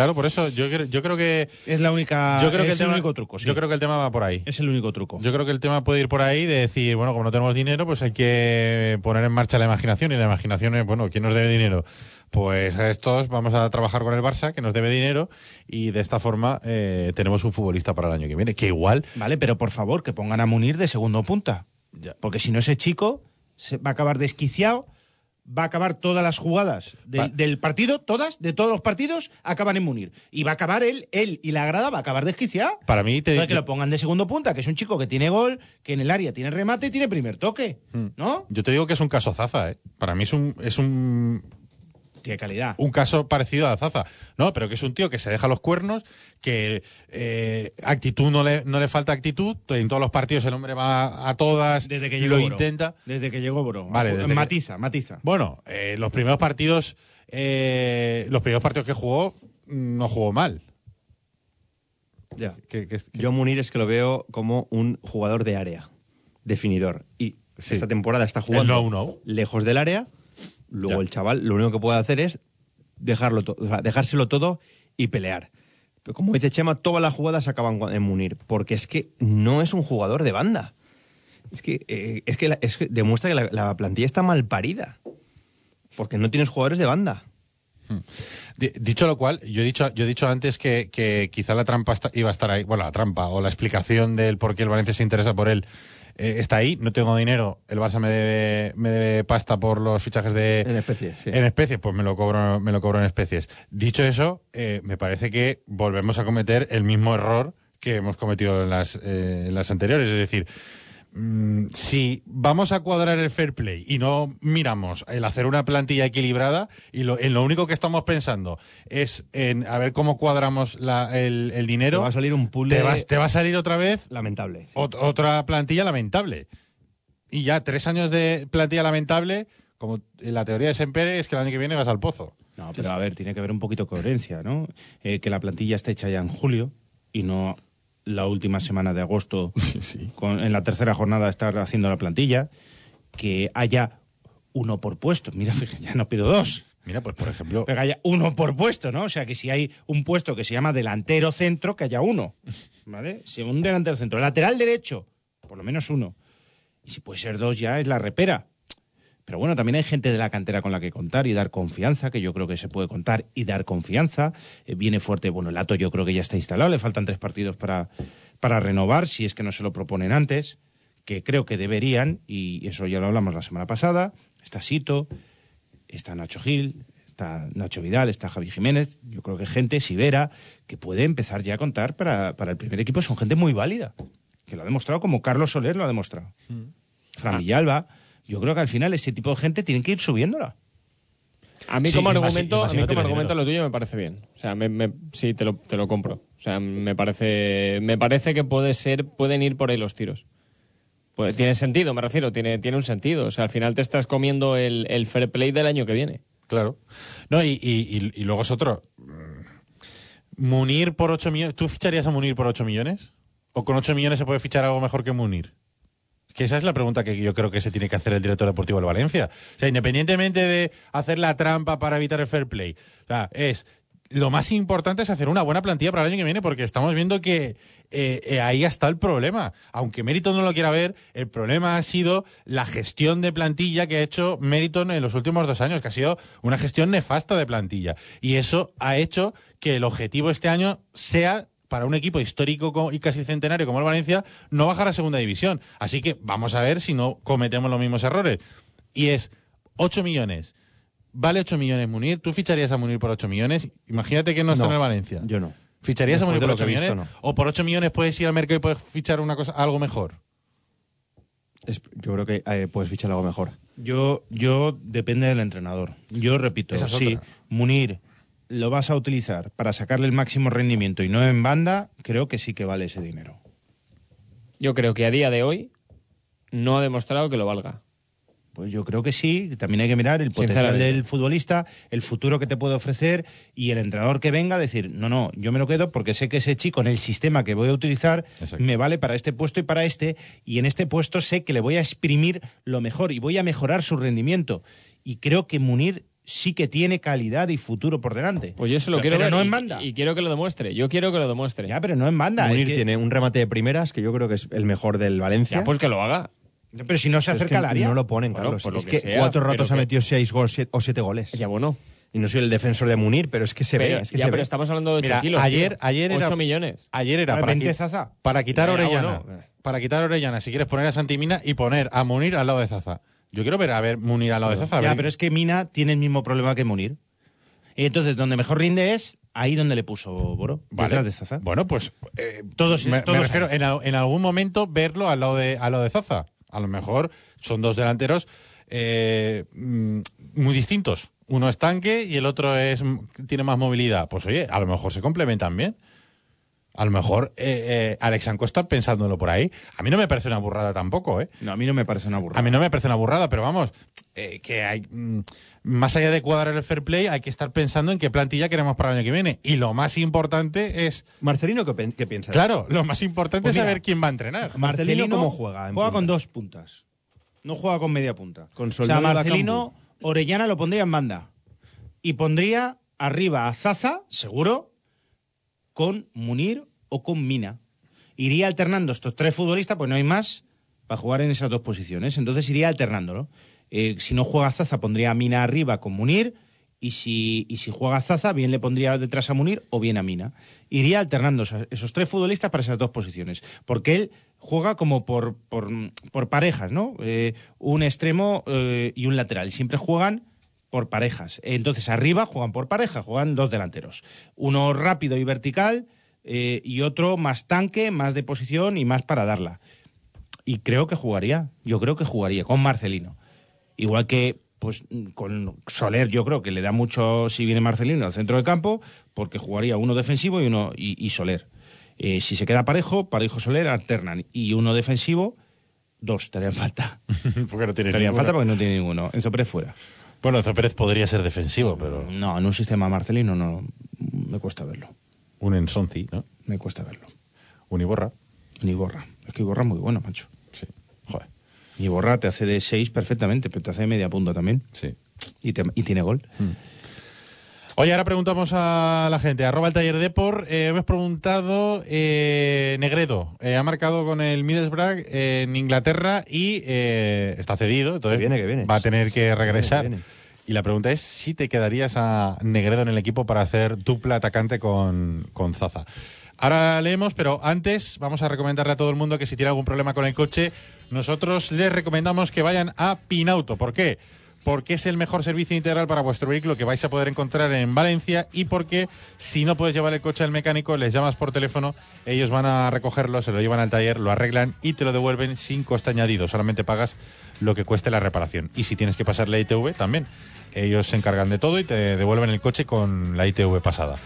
Claro, por eso yo, creo- yo creo que... Es la única. yo creo que el, tema, único truco. sí. Yo creo que el tema va por ahí. es el único truco. Yo creo que el tema puede ir por ahí de decir, bueno, como no tenemos dinero, pues hay que poner en marcha la imaginación. Y la imaginación es, bueno, ¿quién nos debe dinero? Pues a estos vamos a trabajar con el Barça, que nos debe dinero, y de esta forma eh, tenemos un futbolista para el año que viene. Que igual, Vale, pero por favor, que pongan a Munir de segundo punta. Ya. Porque si no, ese chico se va a acabar desquiciado, va a acabar todas las jugadas del, partido, todas, de todos los partidos, acaban en Munir. Y va a acabar él, él y la grada va a acabar desquiciado. para mí, te, Entonces, que lo pongan de segundo punta, que es un chico que tiene gol, que en el área tiene remate y tiene primer toque. ¿No? yo te digo que es un caso Zaza, ¿eh? Para mí es un, es un, Tiene calidad. un caso parecido a Zaza. No, pero que es un tío que se deja los cuernos, que eh, actitud no le, no le falta actitud. En todos los partidos el hombre va a todas, Desde que llegó lo intenta. Desde que llegó Boro. Vale, desde que- matiza, matiza. Bueno, eh, los primeros partidos, eh, los primeros partidos que jugó, mm, no jugó mal. Ya. Yo Munir es que lo veo como un jugador de área, definidor. Y Sí. esta temporada está jugando lejos del área. Luego Ya. el chaval lo único que puede hacer es dejarlo o sea, dejárselo todo y pelear. Pero como dice Chema, todas las jugadas acaban en Munir, porque es que no es un jugador de banda. Es que, eh, es que, la- es que demuestra que la, la plantilla está mal parida. Porque no tienes jugadores de banda. Di- Dicho lo cual, yo he dicho, yo he dicho antes que, que quizá la trampa iba a estar ahí, bueno, la trampa o la explicación del por qué el Valencia se interesa por él eh, está ahí. No tengo dinero, el Barça me debe, me debe pasta por los fichajes de En especie, sí. en especies, pues me lo cobro, me lo cobro en especies. Dicho eso, eh, me parece que volvemos a cometer el mismo error que hemos cometido en las, eh, en las anteriores, es decir. Mm, si vamos a cuadrar el fair play y no miramos el hacer una plantilla equilibrada y lo, en lo único que estamos pensando es en a ver cómo cuadramos la- el, el dinero, Te va a salir un pool te, vas- te va a salir otra vez Lamentable. sí. ot- otra plantilla lamentable. Y ya tres años de plantilla lamentable, como la teoría de Sempere es que el año que viene vas al pozo. No, pero a ver, tiene que haber un poquito de coherencia, ¿no? Eh, que la plantilla esté hecha ya en julio y no la última semana de agosto, con- en la tercera jornada estar haciendo la plantilla, que haya uno por puesto. Mira, fíjate, ya no pido dos. Mira, pues por ejemplo, Pero que haya uno por puesto, ¿no? O sea, que si hay un puesto que se llama delantero centro, que haya uno, ¿vale? Si un delantero centro, lateral derecho, por lo menos uno. Y si puede ser dos ya es la repera. Pero bueno, también hay gente de la cantera con la que contar y dar confianza, que yo creo que se puede contar y dar confianza. Eh, viene fuerte, bueno, el Ato yo creo que ya está instalado, le faltan tres partidos para, para renovar, si es que no se lo proponen antes, que creo que deberían, y eso ya lo hablamos la semana pasada. Está Sito, está Nacho Gil, está Nacho Vidal, está Javi Jiménez. Yo creo que gente, Sivera, que puede empezar ya a contar para, para el primer equipo. Son gente muy válida, que lo ha demostrado como Carlos Soler lo ha demostrado. Fran Villalba. Yo creo que al final ese tipo de gente tienen que ir subiéndola. A mí Sí, como argumento, más a mí no como argumento dinero. lo tuyo me parece bien. O sea, me, me- sí, te lo, te lo compro. O sea, me parece, me parece que puede ser, pueden ir por ahí los tiros. Pues, tiene sentido, me refiero, tiene, tiene un sentido. O sea, al final te estás comiendo el, el fair play del año que viene. claro. No, y, y- y- y luego es otro. Munir por 8 millones. ¿Tú ficharías a Munir por 8 millones? ¿O con 8 millones se puede fichar algo mejor que Munir? Que esa es la pregunta que yo creo que se tiene que hacer el director deportivo del Valencia. O sea, independientemente de hacer la trampa para evitar el fair play, o sea, es lo más importante es hacer una buena plantilla para el año que viene porque estamos viendo que eh, eh, ahí está el problema. Aunque Meriton no lo quiera ver, el problema ha sido la gestión de plantilla que ha hecho Meriton en los últimos dos años, que ha sido una gestión nefasta de plantilla. Y eso ha hecho que el objetivo este año sea para un equipo histórico co- y casi centenario como el Valencia, no bajar a segunda división. Así que vamos a ver si no cometemos los mismos errores. Y es 8 millones. Vale 8 millones Munir. ¿Tú ficharías a Munir por 8 millones? Imagínate que no está No, en el Valencia. yo no. ¿Ficharías a Munir por lo que 8 he visto, millones? ¿O por 8 millones puedes ir al mercado y puedes fichar una cosa, algo mejor? Es- yo creo que eh, puedes fichar algo mejor. Yo, yo depende del entrenador. Yo repito, Esa otra. Munir lo vas a utilizar para sacarle el máximo rendimiento y no en banda, creo que sí que vale ese dinero. Yo creo que a día de hoy no ha demostrado que lo valga. Pues yo creo que sí, también hay que mirar el potencial del futbolista, el futuro que te puede ofrecer y el entrenador que venga a decir, no, no, yo me lo quedo porque sé que ese chico en el sistema que voy a utilizar Exacto. me vale para este puesto y para este, y en este puesto sé que le voy a exprimir lo mejor y voy a mejorar su rendimiento. Y creo que Munir sí que tiene calidad y futuro por delante. Pues yo se lo Pero- quiero pero ver no y, en banda. y quiero que lo demuestre. Yo quiero que lo demuestre. Ya, pero no en banda. es Munir que- tiene un remate de primeras que yo creo que es el mejor del Valencia. Ya, pues que lo haga. Pero si no se Pero es acerca que al área. No lo ponen, Bueno, Carlos. por lo es que que, sea, cuatro ratos ha metido seis goles siete- o siete goles. Ya bueno. Y no soy el defensor de Munir, pero es que se pero, ve. Es que ya, se pero ve. estamos hablando de 8 Mira, kilos. ayer- tío. ayer era- 8 millones. Ayer era para, vente, qui- Zaza. para quitar Orellana. bueno. Para quitar Orellana, si quieres poner a Santimina y poner a Munir al lado de Zaza. Yo quiero ver a ver Munir al lado de Zaza. Ya, pero es que Mina tiene el mismo problema que Munir. Y entonces, donde mejor rinde es ahí donde le puso Boro, Vale. detrás de Zaza. Bueno, pues eh, Todos- me, me todos refiero en, al- en algún momento verlo al lado de al lado de Zaza. A lo mejor son dos delanteros eh, mm, muy distintos. Uno es tanque y el otro es tiene más movilidad. Pues oye, a lo mejor se complementan bien. A lo mejor eh, eh, Alex Anco está pensándolo por ahí. A mí no me parece una burrada tampoco, ¿eh? No, a mí no me parece una burrada. A mí no me parece una burrada, pero vamos, eh, que hay mm, más allá de cuadrar el fair play, hay que estar pensando en qué plantilla queremos para el año que viene. Y lo más importante es, Marcelino, ¿qué, piensa? claro, lo más importante Pues es saber quién va a entrenar. Marcelino, ¿cómo juega Juega punta? con dos puntas. No juega con media punta. Con o sea, Marcelino, Orellana lo pondría en banda. Y pondría arriba a Zaza, seguro, con Munir o con Mina. Iría alternando estos tres futbolistas, pues no hay más, para jugar en esas dos posiciones. Entonces iría alternándolo. Eh, si no juega Zaza, pondría a Mina arriba con Munir. Y si, y si juega Zaza, bien le pondría detrás a Munir o bien a Mina. Iría alternando esos- tres futbolistas para esas dos posiciones. Porque él juega como por, por, parejas, ¿no? Eh, un extremo eh, y un lateral. Siempre juegan por parejas. Entonces, arriba juegan por pareja, juegan dos delanteros. Uno rápido y vertical eh, y otro más tanque, más de posición y más para darla. Y creo que jugaría, yo creo que jugaría con Marcelino. Igual que pues con Soler yo creo que le da mucho si viene Marcelino al centro de campo, porque jugaría uno defensivo y uno y, y Soler. Eh, si se queda parejo, parejo Soler alternan. Y uno defensivo, dos estarían falta. porque no tiene falta porque no tiene ninguno. Enzo Pérez fuera. Bueno, Enzo Pérez podría ser defensivo, pero No, en un sistema Marcelino no me cuesta verlo. un Ensonzi, ¿no? Me cuesta verlo. Un Iborra. Ni Iborra. Es que Iborra es muy bueno, macho. Sí. Joder. Iborra te hace de 6 perfectamente, pero te hace de media punta también. Sí. Y, te- y tiene gol. Oye, ahora preguntamos a la gente. Arroba el taller Depor. Eh, hemos preguntado eh, Negredo. eh, ha marcado con el Middlesbrough eh, en Inglaterra y está cedido. Entonces Que viene, que viene. va a tener que regresar. Que viene. Y la pregunta es si te quedarías a Negredo en el equipo para hacer dupla atacante con, con Zaza. Ahora leemos, pero antes vamos a recomendarle a todo el mundo que si tiene algún problema con el coche, nosotros les recomendamos que vayan a Pinauto. ¿Por qué? Porque es el mejor servicio integral para vuestro vehículo que vais a poder encontrar en Valencia y porque si no puedes llevar el coche al mecánico, les llamas por teléfono, ellos van a recogerlo, se lo llevan al taller, lo arreglan y te lo devuelven sin coste añadido. Solamente pagas lo que cueste la reparación. Y si tienes que pasar la ITV, también. Ellos se encargan de todo y te devuelven el coche con la ITV pasada.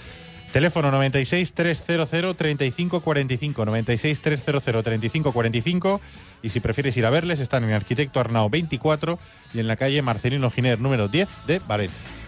Teléfono 96 300 35 45 96 300 35 45 y si prefieres ir a verles están en Arquitecto Arnao 24 y en la calle Marcelino Giner número 10 de Valencia.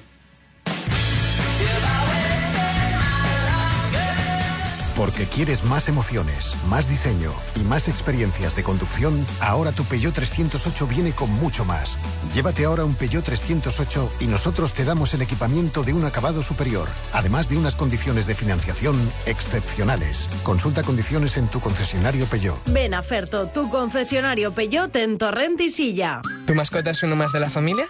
Porque quieres más emociones, más diseño y más experiencias de conducción, ahora tu Peugeot 308 viene con mucho más. Llévate ahora un Peugeot 308 y nosotros te damos el equipamiento de un acabado superior, además de unas condiciones de financiación excepcionales. Consulta condiciones en tu concesionario Peugeot. Ven a Ferto, tu concesionario Peyote en Torrent y Silla. ¿Tu mascota es uno más de la familia?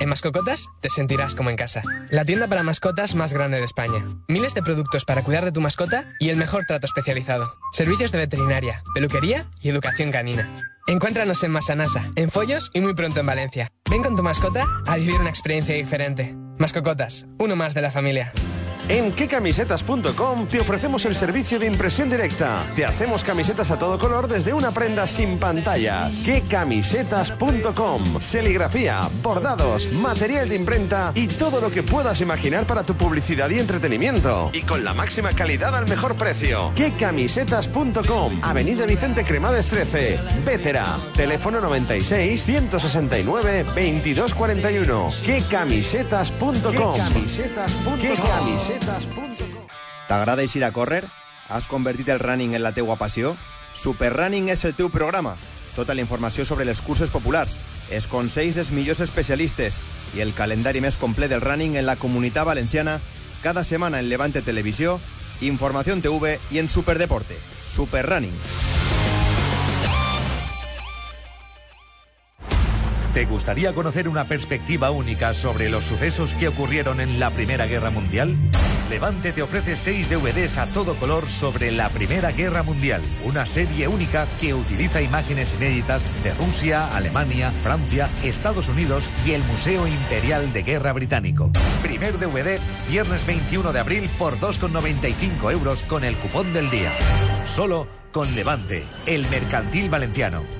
En Mascocotas te sentirás como en casa. La tienda para mascotas más grande de España. Miles de productos para cuidar de tu mascota y el mejor trato especializado. Servicios de veterinaria, peluquería y educación canina. Encuéntranos en Masanasa, en Follos y muy pronto en Valencia. Ven con tu mascota a vivir una experiencia diferente. Mascocotas, uno más de la familia. En quecamisetas.com te ofrecemos el servicio de impresión directa. Te hacemos camisetas a todo color desde una prenda sin pantallas. quecamisetas.com. Serigrafía, bordados, material de imprenta y todo lo que puedas imaginar para tu publicidad y entretenimiento. Y con la máxima calidad al mejor precio. quecamisetas.com. Avenida Vicente Cremades 13. Vétera. Teléfono 96 169 2241. quecamisetas.com. quecamisetas.com. T'agrada ir a córrer? Has convertit el running en la teua passió? Superrunning és el teu programa. Tota la informació sobre les curses populars, els consells dels millors especialistes i el calendari més complet del running en la comunitat valenciana cada setmana en Levante Televisió, Informació en TV i en Superdeporte. Superrunning. ¿Te gustaría conocer una perspectiva única sobre los sucesos que ocurrieron en la Primera Guerra Mundial? Levante te ofrece seis DVDs a todo color sobre la Primera Guerra Mundial, una serie única que utiliza imágenes inéditas de Rusia, Alemania, Francia, Estados Unidos y el Museo Imperial de Guerra Británico. Primer DVD, viernes 21 de abril por 2,95 euros con el cupón del día. Solo con Levante, el mercantil valenciano.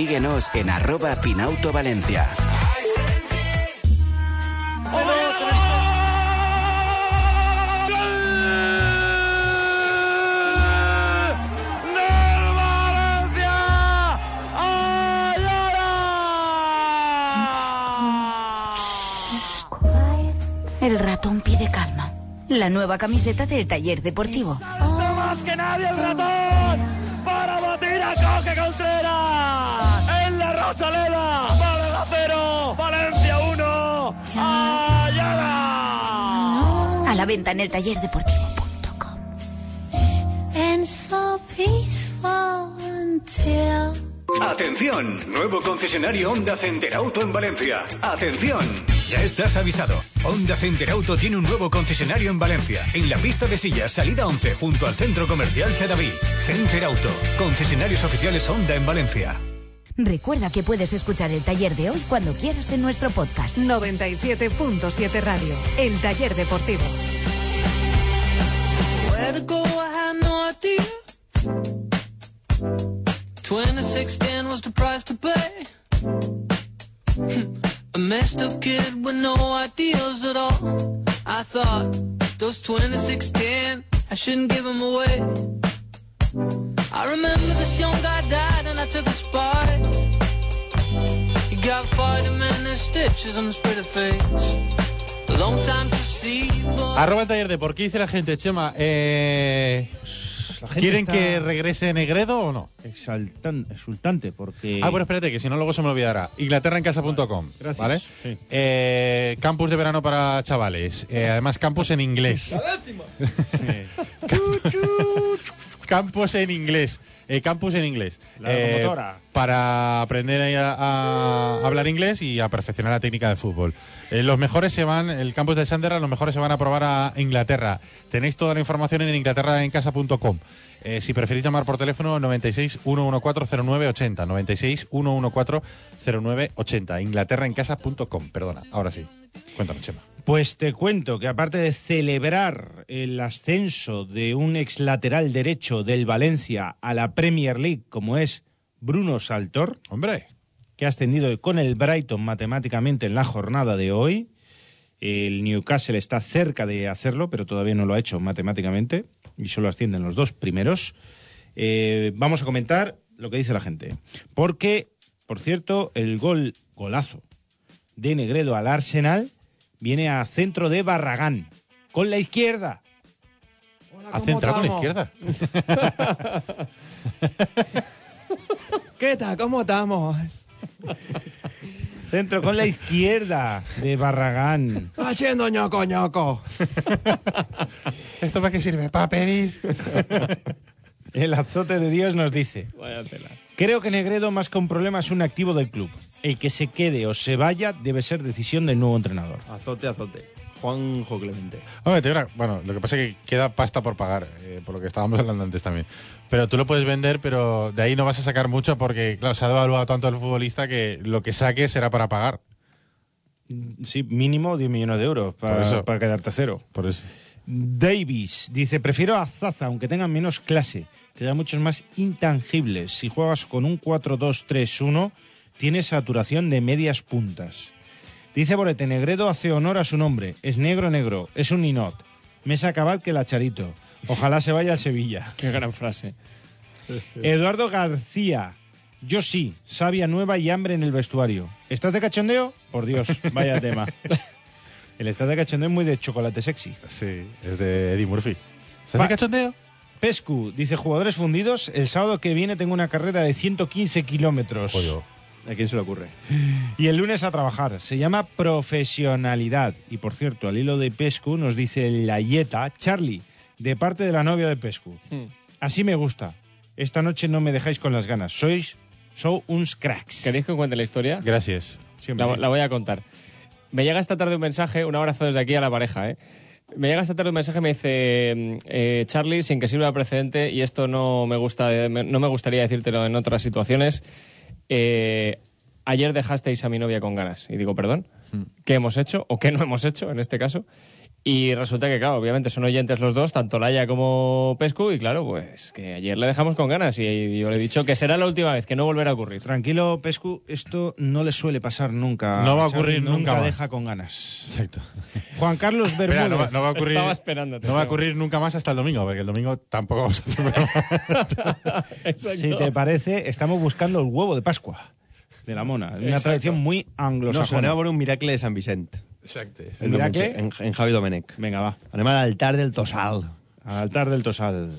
Síguenos en arroba Pinauto Valencia. El ratón pide calma. La nueva camiseta del taller deportivo. ¡No más que nadie el ratón! ¡Para batir a Coque Contreras! ¡En la Rosaleda! ¡Málaga 0! ¡Valencia 1! ¡Ayala! A la venta en el taller deportivo. And so peaceful until... Atención, nuevo concesionario Honda Center Auto en Valencia. Atención, ya estás avisado. Honda Center Auto tiene un nuevo concesionario en Valencia, en la pista de sillas, salida 11, junto al centro comercial Sedaví. Center Auto, concesionarios oficiales Honda en Valencia. Recuerda que puedes escuchar el taller de hoy cuando quieras en nuestro podcast. 97.7 Radio, el taller deportivo. Where to go, I had no idea. 2016 was the price to pay. A messed up kid with no ideals at all. I thought, those 2016, I shouldn't give them away. I remember this young guy Arroba el taller de por qué dice la gente, Chema. Eh, gente ¿Quieren está- que regrese Negredo o no? Exaltan- exultante, porque... Ah, bueno, espérate, que si no luego se me olvidará. Inglaterraencasa.com, gracias. ¿vale? Sí. Eh, campus de verano para chavales. Eh, además, campus en inglés. campus en inglés. Eh, campus en inglés. La Eh, para aprender a hablar inglés y a perfeccionar la técnica de fútbol. Eh, los mejores se van, el campus de Sunderland, los mejores se van a probar a Inglaterra. Tenéis toda la información en inglaterraencasa.com. Eh, si preferís llamar por teléfono, 96 114 0980. 96 114 0980. Inglaterraencasa.com. Perdona, ahora sí. Cuéntanos, Chema. Pues te cuento que aparte de celebrar el ascenso de un ex lateral derecho del Valencia a la Premier League, como es Bruno Saltor, hombre, que ha ascendido con el Brighton matemáticamente en la jornada de hoy. El Newcastle está cerca de hacerlo, pero todavía no lo ha hecho matemáticamente y solo ascienden los dos primeros. Eh, vamos a comentar lo que dice la gente. Porque, por cierto, el gol, golazo de Negredo al Arsenal viene a centro de Barragán, con la izquierda. ¿Ha centrado con la izquierda? ¿Qué tal? ¿Cómo estamos? Centro con la izquierda de Barragán. Haciendo ñoco ñoco. ¿Esto para qué sirve? Para pedir. El azote de Dios nos dice. Vaya tela. Creo que Negredo, más que un problema, es un activo del club. El que se quede o se vaya debe ser decisión del nuevo entrenador. Azote, azote. Juanjo Clemente. Hombre, te bueno, lo que pasa es que queda pasta por pagar, eh, por lo que estábamos hablando antes también. Pero tú lo puedes vender, pero de ahí no vas a sacar mucho porque, claro, se ha devaluado tanto el futbolista que lo que saque será para pagar. Sí, mínimo 10 millones de euros Por para, eso. para quedarte a cero. Por eso. Davis dice, prefiero a Zaza, aunque tenga menos clase. Te da muchos más intangibles. Si juegas con un 4-2-3-1, tienes saturación de medias puntas. Dice Borete, Negredo hace honor a su nombre. Es negro, negro. Es un ninot. Mesa acabad que la charito. Ojalá se vaya al Sevilla. Qué gran frase. Eduardo García. Yo sí, sabia nueva y hambre en el vestuario. ¿Estás de cachondeo? Por Dios, vaya tema. El estás de cachondeo es muy de chocolate sexy. Sí, es de Eddie Murphy. ¿Estás de cachondeo? Pescu dice jugadores fundidos. El sábado que viene tengo una carrera de 115 kilómetros. ¿A quién se le ocurre? Y el lunes a trabajar. Se llama profesionalidad. Y por cierto, al hilo de Pescu nos dice la yeta, Charlie, de parte de la novia de Pescu. Así me gusta. Esta noche no me dejáis con las ganas. Sois, sois uns cracks. ¿Queréis que cuente la historia? Gracias. La, la voy a contar. Me llega esta tarde un mensaje, un abrazo desde aquí a la pareja, ¿eh? Me llega esta tarde un mensaje, me dice eh, Charlie, sin que sirva de precedente, y esto no me gusta, eh, no me gustaría decírtelo en otras situaciones. Eh, ayer dejasteis a mi novia con ganas. Y digo, perdón, ¿qué hemos hecho? ¿O qué no hemos hecho en este caso? Y resulta que, claro, obviamente son oyentes los dos, tanto Laia como Pescu, y claro, pues que ayer le dejamos con ganas. Y yo le he dicho que será la última vez, que no volverá a ocurrir. Tranquilo, Pescu, esto no le suele pasar nunca. No va a ocurrir nunca más. deja con ganas. Exacto. Juan Carlos Espera, Bermúdez. no, va, no va a ocurrir, Estaba esperándote, no va a ocurrir nunca más hasta el domingo, porque el domingo tampoco vamos a hacer. Si te parece, estamos buscando el huevo de Pascua de la mona. Una Exacto. tradición muy No, anglosajona. sonaba por un miracle de San Vicente. Exacto. ¿El? En, en Javi Domenech. Venga, va. Anem al altar del Tosal. Al altar del Tosal.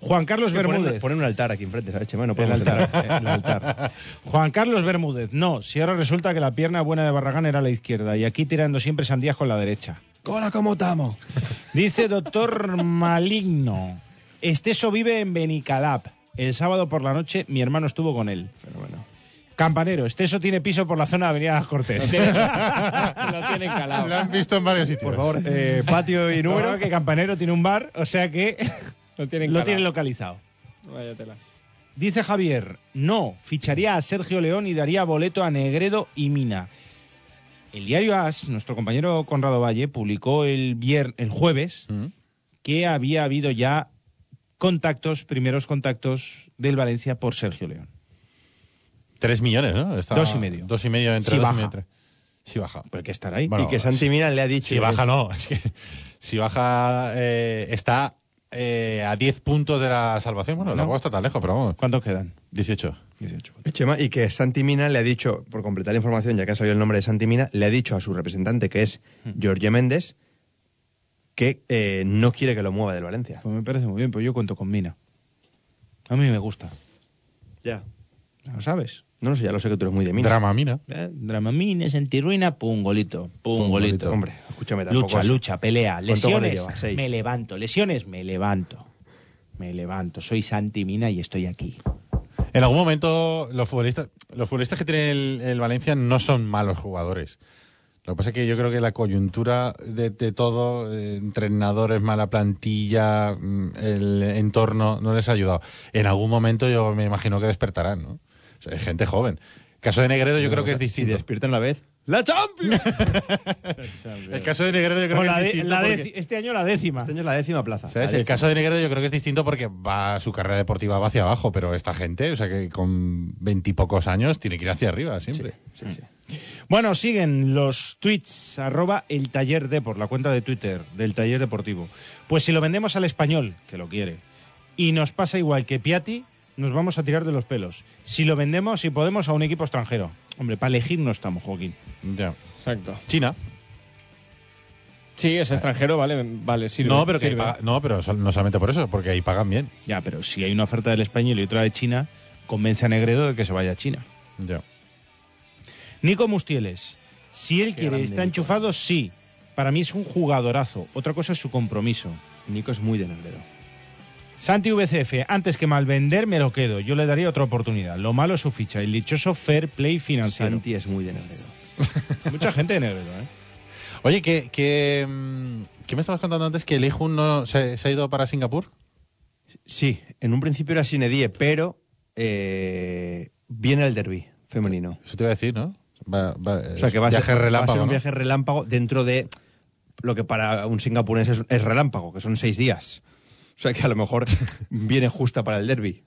Juan Carlos Que Bermúdez. Ponen un altar aquí enfrente, ¿sabes, Chema? No El altar, eh, el altar. Juan Carlos Bermúdez. No, si ahora resulta que la pierna buena de Barragán era la izquierda y aquí tirando siempre sandías con la derecha. ¡Cola como estamos! Dice doctor Maligno. Esteso vive en Benicalap. El sábado por la noche mi hermano estuvo con él. Campanero, Esteso tiene piso por la zona de Avenida Las Cortes. Lo tiene- lo tienen calado. Lo han visto en varios sitios. Por favor, eh, patio y número. Que Campanero tiene un bar, o sea que Lo tienen lo localizado. Vaya tela. Dice Javier, no, ficharía a Sergio León y daría boleto a Negredo y Mina. El diario AS, nuestro compañero Conrado Valle, publicó el, vier- el jueves que había habido ya contactos, primeros contactos del Valencia por Sergio León. Tres millones, ¿no? Está- Dos y medio. Dos y medio entre Si dos y baja. medio entre. Si baja. Pero que estar ahí. Bueno, y que Santi Mina le ha dicho... Si baja, no. Es que si baja, eh, está eh, a 10 puntos de la salvación. Bueno, No. tampoco está tan lejos, pero vamos. ¿Cuántos quedan? 18. 18. Chema, y que Santi Mina le ha dicho, por completar la información, ya que ha salido el nombre de Santi Mina, le ha dicho a su representante, que es Jorge Méndez, que eh, no quiere que lo mueva del Valencia. Pues me parece muy bien, pues yo cuento con Mina. A mí me gusta. Ya. Ya ¿Lo sabes? No, no sé, ya lo sé que tú eres muy de Mina. Drama mina. Eh, Dramamines, antirruina, pum, golito. Pum, golito. Hombre, escúchame, tampoco Lucha, lucha, pelea. ¿Cuántos goles Lesiones, me levanto. Lesiones, me levanto. Me levanto. Soy Santi Mina y estoy aquí. En algún momento, los futbolistas, los futbolistas que tiene el, el Valencia no son malos jugadores. Lo que pasa es que yo creo que la coyuntura de, de todo, eh, entrenadores, mala plantilla, mm, el entorno, no les ha ayudado. En algún momento yo me imagino que despertarán, ¿no? Hay gente joven. Caso de Negredo yo creo que es Si distinto. despiertan la vez... ¡La Champions! El caso de Negredo yo creo que la es de- distinto la porque- deci- este año la décima. Este año es la décima plaza. ¿Sabes? La El caso de Negredo yo creo que es distinto porque va su carrera deportiva va hacia abajo, pero esta gente, o sea que con veintipocos años tiene que ir hacia arriba siempre. Sí, sí. Bueno, siguen los tweets, arroba el taller de por la cuenta de Twitter del taller deportivo. Pues si lo vendemos al español, que lo quiere, y nos pasa igual que Piatti, nos vamos a tirar de los pelos. Si lo vendemos, si podemos, a un equipo extranjero. Hombre, para elegir no estamos, Joaquín. Ya. Exacto. China. Sí, es extranjero, vale, vale, sirve. no, pero que sirve. paga- no, pero no solamente por eso, porque ahí pagan bien. Ya, pero si hay una oferta del español y otra de China, convence a Negredo de que se vaya a China. Ya. Nico Mustieles, si él Qué quiere, está Nico. enchufado, sí. Para mí es un jugadorazo. Otra cosa es su compromiso. Nico es muy de Negredo. Santi VCF, antes que mal vender, me lo quedo. Yo le daría otra oportunidad. Lo malo es su ficha, el dichoso fair play financiero. Santi es muy de Negredo. Mucha gente de Negredo, ¿eh? Oye, que, que, mm, ¿qué me estabas contando antes? ¿Que el hijo no se, se ha ido para Singapur? Sí, en un principio era Sinedie, pero eh, viene el derby femenino. Eso te iba a decir, ¿no? Va- va- O sea, que va a, viaje ser, va a relámpago, ser un ¿no? viaje relámpago dentro de lo que para un singapurense es, es relámpago, que son seis días. O sea, que a lo mejor viene justa para el derby.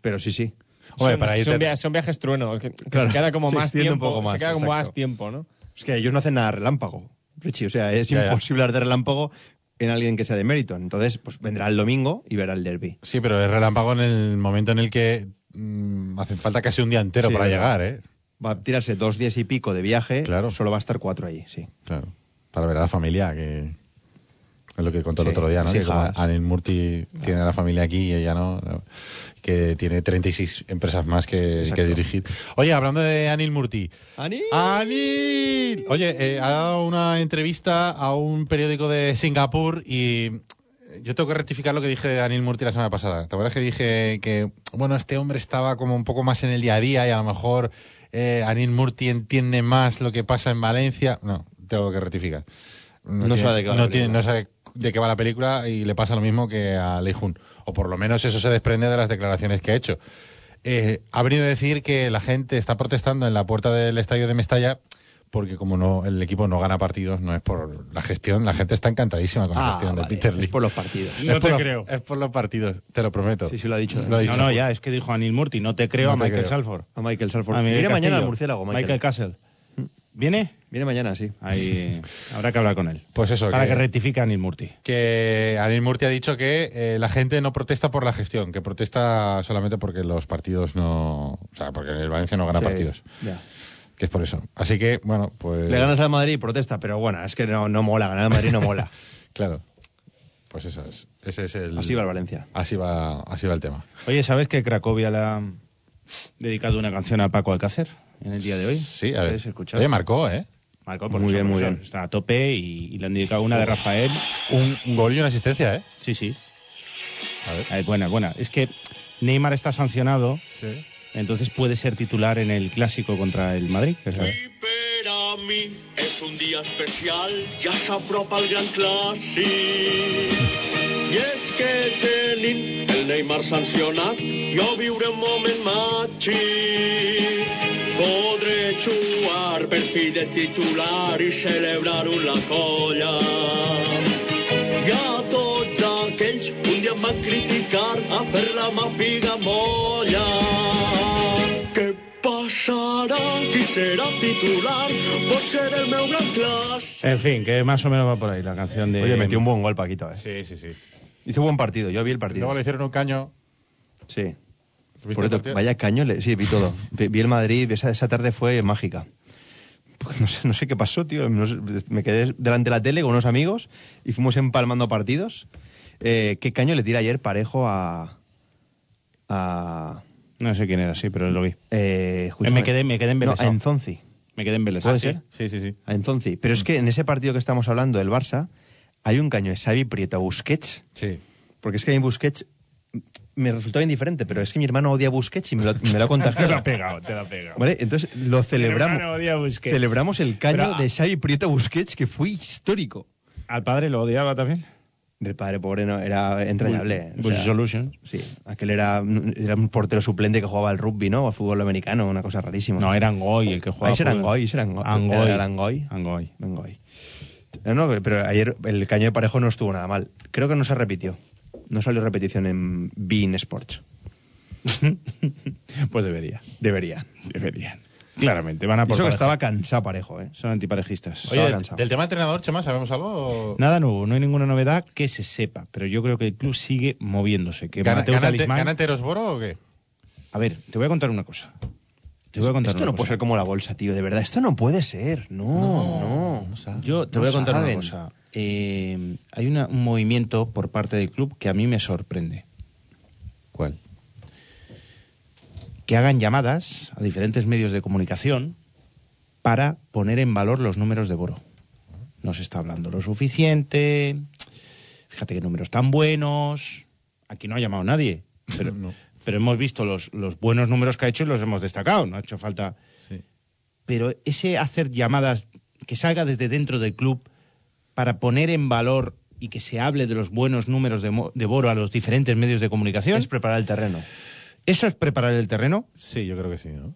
Pero sí, sí. Hombre, son, para son via- son viajes truenos, que, que Claro, se queda como se más extiende un tiempo. poco más, se queda como más tiempo, ¿no? Es que ellos no hacen nada relámpago, Richie. O sea, es Ya, ya. imposible hablar de relámpago en alguien que sea de mérito. Entonces, pues vendrá el domingo y verá el derby. Sí, pero es relámpago en el momento en el que mm, hace falta casi un día entero Sí, para llegar, ¿eh? Va a tirarse dos días y pico de viaje. Claro. Solo va a estar cuatro ahí, sí. Claro. Para ver a la familia, que es lo que contó el otro día, ¿no? Que como. Anil Murti tiene a la familia aquí y ella no, no, que tiene 36 empresas más que, dirigir. Oye, hablando de Anil Murti. ¡Anil! ¡Anil! Oye, eh, ha dado una entrevista a un periódico de Singapur y yo tengo que rectificar lo que dije de Anil Murti la semana pasada. ¿Te acuerdas que dije que, bueno, este hombre estaba como un poco más en el día a día y a lo mejor eh, Anil Murti entiende más lo que pasa en Valencia? No, tengo que rectificar. No tiene- sabe de qué no tiene- no sabe de qué va la película y le pasa lo mismo que a Lei Jun. O por lo menos eso se desprende de las declaraciones que ha hecho. Eh, ha venido a decir que la gente está protestando en la puerta del estadio de Mestalla porque como no el equipo no gana partidos, no es por la gestión, la gente está encantadísima con la Ah, gestión de Peter es Lee. por los partidos. No es te los- creo. Es por los partidos, te lo prometo. Sí, sí, lo ha dicho. Lo ha dicho. No, no, ya, es que dijo Anil Murti, no te creo No a te Michael creo. Salford. A Michael Salford. A Viene mañana al murciélago, Michael. Michael Castle. ¿Viene? Viene mañana, sí. Ahí habrá que hablar con él. Pues eso, Para que- que rectifique a Anil Murti. que Anil Murti ha dicho que eh, la gente no protesta por la gestión, que protesta solamente porque los partidos no... O sea, porque el Valencia no gana Sí, partidos. ya. Que es por eso. Así que, bueno, pues... Le ganas al Madrid y protesta, pero bueno, es que no, no mola, ganar al Madrid no mola. Claro. Pues eso es. Ese es el... Así va el Valencia. Así va, así va el tema. Oye, ¿sabes que Cracovia le ha dedicado una canción a Paco Alcácer en el día de hoy? Sí, a ver. Oye, marcó, ¿eh? Marcó por Muy eso, bien, muy bien. Está a tope y, y le han dedicado una de Rafael. Un, un gol y una asistencia, ¿eh? Sí, sí. A ver. Eh, buena, buena. Es que Neymar está sancionado, Sí. entonces puede ser titular en el clásico contra el Madrid. que es mi és un dia especial, ja s'apropa el gran clàssic. I és que tenint el Neymar sancionat, jo viuré un moment màgic. Podré jugar per fi de titular i celebrar-ho en la colla. I a tots aquells que un dia em van criticar a fer la mà figa molla. Què passarà? Qui serà titular? Pot ser el meu gran clàssic. En fin, que más o menos va por ahí la canción de... Oye, metió un buen gol, Paquito. ¿eh? Sí, sí, sí. Hizo buen partido, yo vi el partido. Luego le hicieron un caño. Sí. ¿Viste Por el cierto, vaya caño, le- sí, vi todo. Vi, vi el Madrid, esa, esa tarde fue mágica. No, sé, no sé qué pasó, tío. no sé, me quedé delante de la tele con unos amigos y fuimos empalmando partidos. Eh, ¿Qué caño le tira ayer parejo a. a No sé quién era, sí, pero lo vi. eh, Eh, me quedé, me quedé No, a. Enzonzi. me quedé ¿Puede embelesado. ser? Sí, sí, sí. A Enzonzi. Pero es que en ese partido que estamos hablando del Barça, hay un caño de Xavi Prieto Busquets. Sí. Porque es que mí Busquets me resultaba indiferente, pero es que mi hermano odia Busquets y me lo, me lo ha Te contagiado. lo ha pegado, te lo ha pegado. ¿Vale? Entonces lo celebramos. odia. Celebramos el caño Pero, ah, de Xavi Prieto Busquets, que fue histórico. ¿Al padre lo odiaba también? El padre pobre no, era entrañable. Bush Solutions. Sí, aquel era, era un portero suplente que jugaba al rugby, ¿no? O al fútbol americano, una cosa rarísima. No, era Angoy el que jugaba. Ah, ese era. Angoy, ese era Angoy. Angoy. Era Angoy. Angoy. Angoy. No, no, pero ayer el caño de parejo no estuvo nada mal. Creo que no se repitió. No salió repetición en Bein Sports. Pues debería. Debería. Deberían. Claramente, van a por eso que pareja. estaba cansado parejo, ¿eh? Son antiparejistas. Oye, del, cansado. del tema entrenador, Chema, ¿sabemos algo? Nada nuevo, no hay ninguna novedad que se sepa, pero yo creo que el club sigue moviéndose. Que ¿Gana, Mateo gana, Talismán- ¿Gana Terosboro o qué? A ver, te voy a contar una cosa. Te voy a contar Esto una no puede cosa. ser como la bolsa, tío. De verdad, esto no puede ser. No, no. Yo te No voy a contar una cosa. Eh, hay una- un movimiento por parte del club que a mí me sorprende. ¿Cuál? Que hagan llamadas a diferentes medios de comunicación para poner en valor los números de Boro. No se está hablando lo suficiente. Fíjate qué números tan buenos. Aquí no ha llamado nadie. Pero, No. pero hemos visto los, los buenos números que ha hecho y los hemos destacado. No ha hecho falta. Sí. pero ese hacer llamadas que salga desde dentro del club para poner en valor y que se hable de los buenos números de, Boro a los diferentes medios de comunicación, Es preparar el terreno. ¿eso es preparar el terreno? Sí, yo creo que sí, ¿no?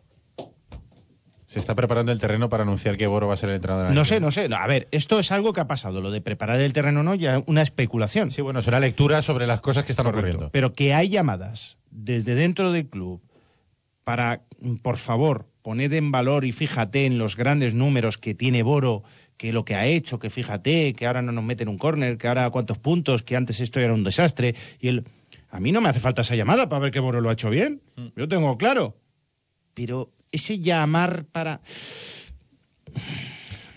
Se está preparando el terreno para anunciar que Boro va a ser el entrenador. No sé, no sé. A ver, esto es algo que ha pasado. Lo de preparar el terreno no, ya una especulación. Sí, bueno, es una lectura sobre las cosas que están ocurriendo. Pero que hay llamadas desde dentro del club para, por favor, poned en valor y fíjate en los grandes números que tiene Boro, que lo que ha hecho, que fíjate, que ahora no nos meten un córner, que ahora cuántos puntos, que antes esto era un desastre. Y el... A mí no me hace falta esa llamada para ver que Boro lo ha hecho bien. Yo tengo claro. Pero ese llamar para...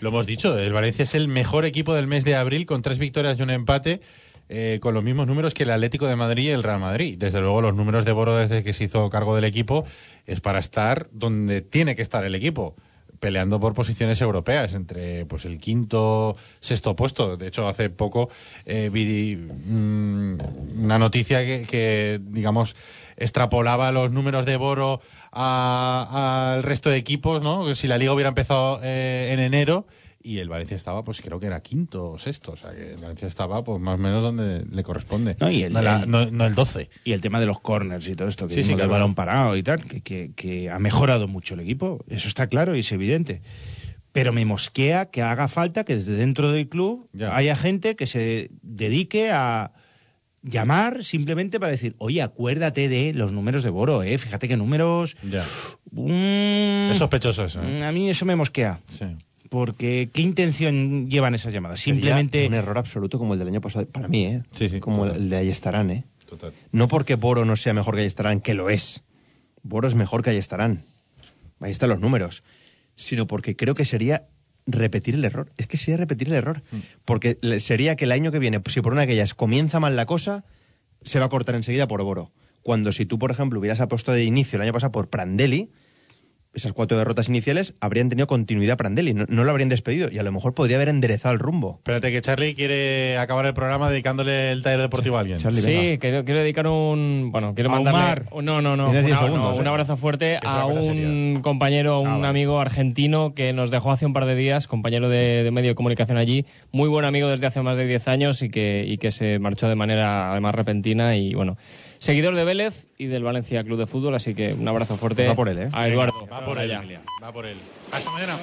Lo hemos dicho, el Valencia es el mejor equipo del mes de abril con tres victorias y un empate, eh, con los mismos números que el Atlético de Madrid y el Real Madrid. Desde luego, los números de Boro desde que se hizo cargo del equipo es para estar donde tiene que estar el equipo, peleando por posiciones europeas, entre pues el quinto, sexto puesto. De hecho, hace poco eh, vi mm, una noticia que, que, digamos, extrapolaba los números de Boro al resto de equipos, ¿no? Si la liga hubiera empezado eh, en enero y el Valencia estaba, pues creo que era quinto o sexto, o sea que el Valencia estaba, pues más o menos donde le corresponde. No, y el- la- el- no- no el 12. Y el tema de los corners y todo esto, que Sí, sí, claro. balón parado y tal, que, que- que ha mejorado mucho el equipo. Eso está claro y es evidente. Pero me mosquea que haga falta que desde dentro del club Ya. haya gente que se dedique a llamar simplemente para decir, oye, acuérdate de los números de Boro, ¿eh? Fíjate qué números... Ya. Mm, Es sospechoso eso. ¿eh? mm, A mí eso me mosquea. Sí. Porque, ¿qué intención llevan esas llamadas? Sería Simplemente... Un error absoluto como el del año pasado. Para mí, ¿eh? Sí, sí, Como total. el de Ayestarán, ¿eh? Total. No porque Boro no sea mejor que Ayestarán, que lo es. Boro es mejor que Ayestarán. Ahí están los números. sino porque creo que sería repetir el error. Es que sería repetir el error. Porque le- sería que el año que viene, si por una de aquellas comienza mal la cosa, se va a cortar enseguida por Boro. Cuando si tú, por ejemplo, hubieras apostado de inicio el año pasado por Prandelli, esas cuatro derrotas iniciales habrían tenido continuidad Prandelli, no, no lo habrían despedido y a lo mejor podría haber enderezado el rumbo. Espérate que Charlie quiere acabar el programa dedicándole el taller deportivo a alguien. Sí, quiero, quiero dedicar un. Bueno, quiero mandarle. Omar. No, no, no. Tienes 10 una- segundos, no, eh. un abrazo fuerte a un compañero, un amigo argentino que nos dejó hace un par de días, compañero de, de medio de comunicación allí, muy buen amigo desde hace más de 10 años y que, y que se marchó de manera además repentina y bueno. Seguidor de Vélez y del Valencia Club de Fútbol, así que un abrazo fuerte Va por él, ¿eh? a Eduardo. Va por allá. él, Emilia. Va por él. Hasta mañana.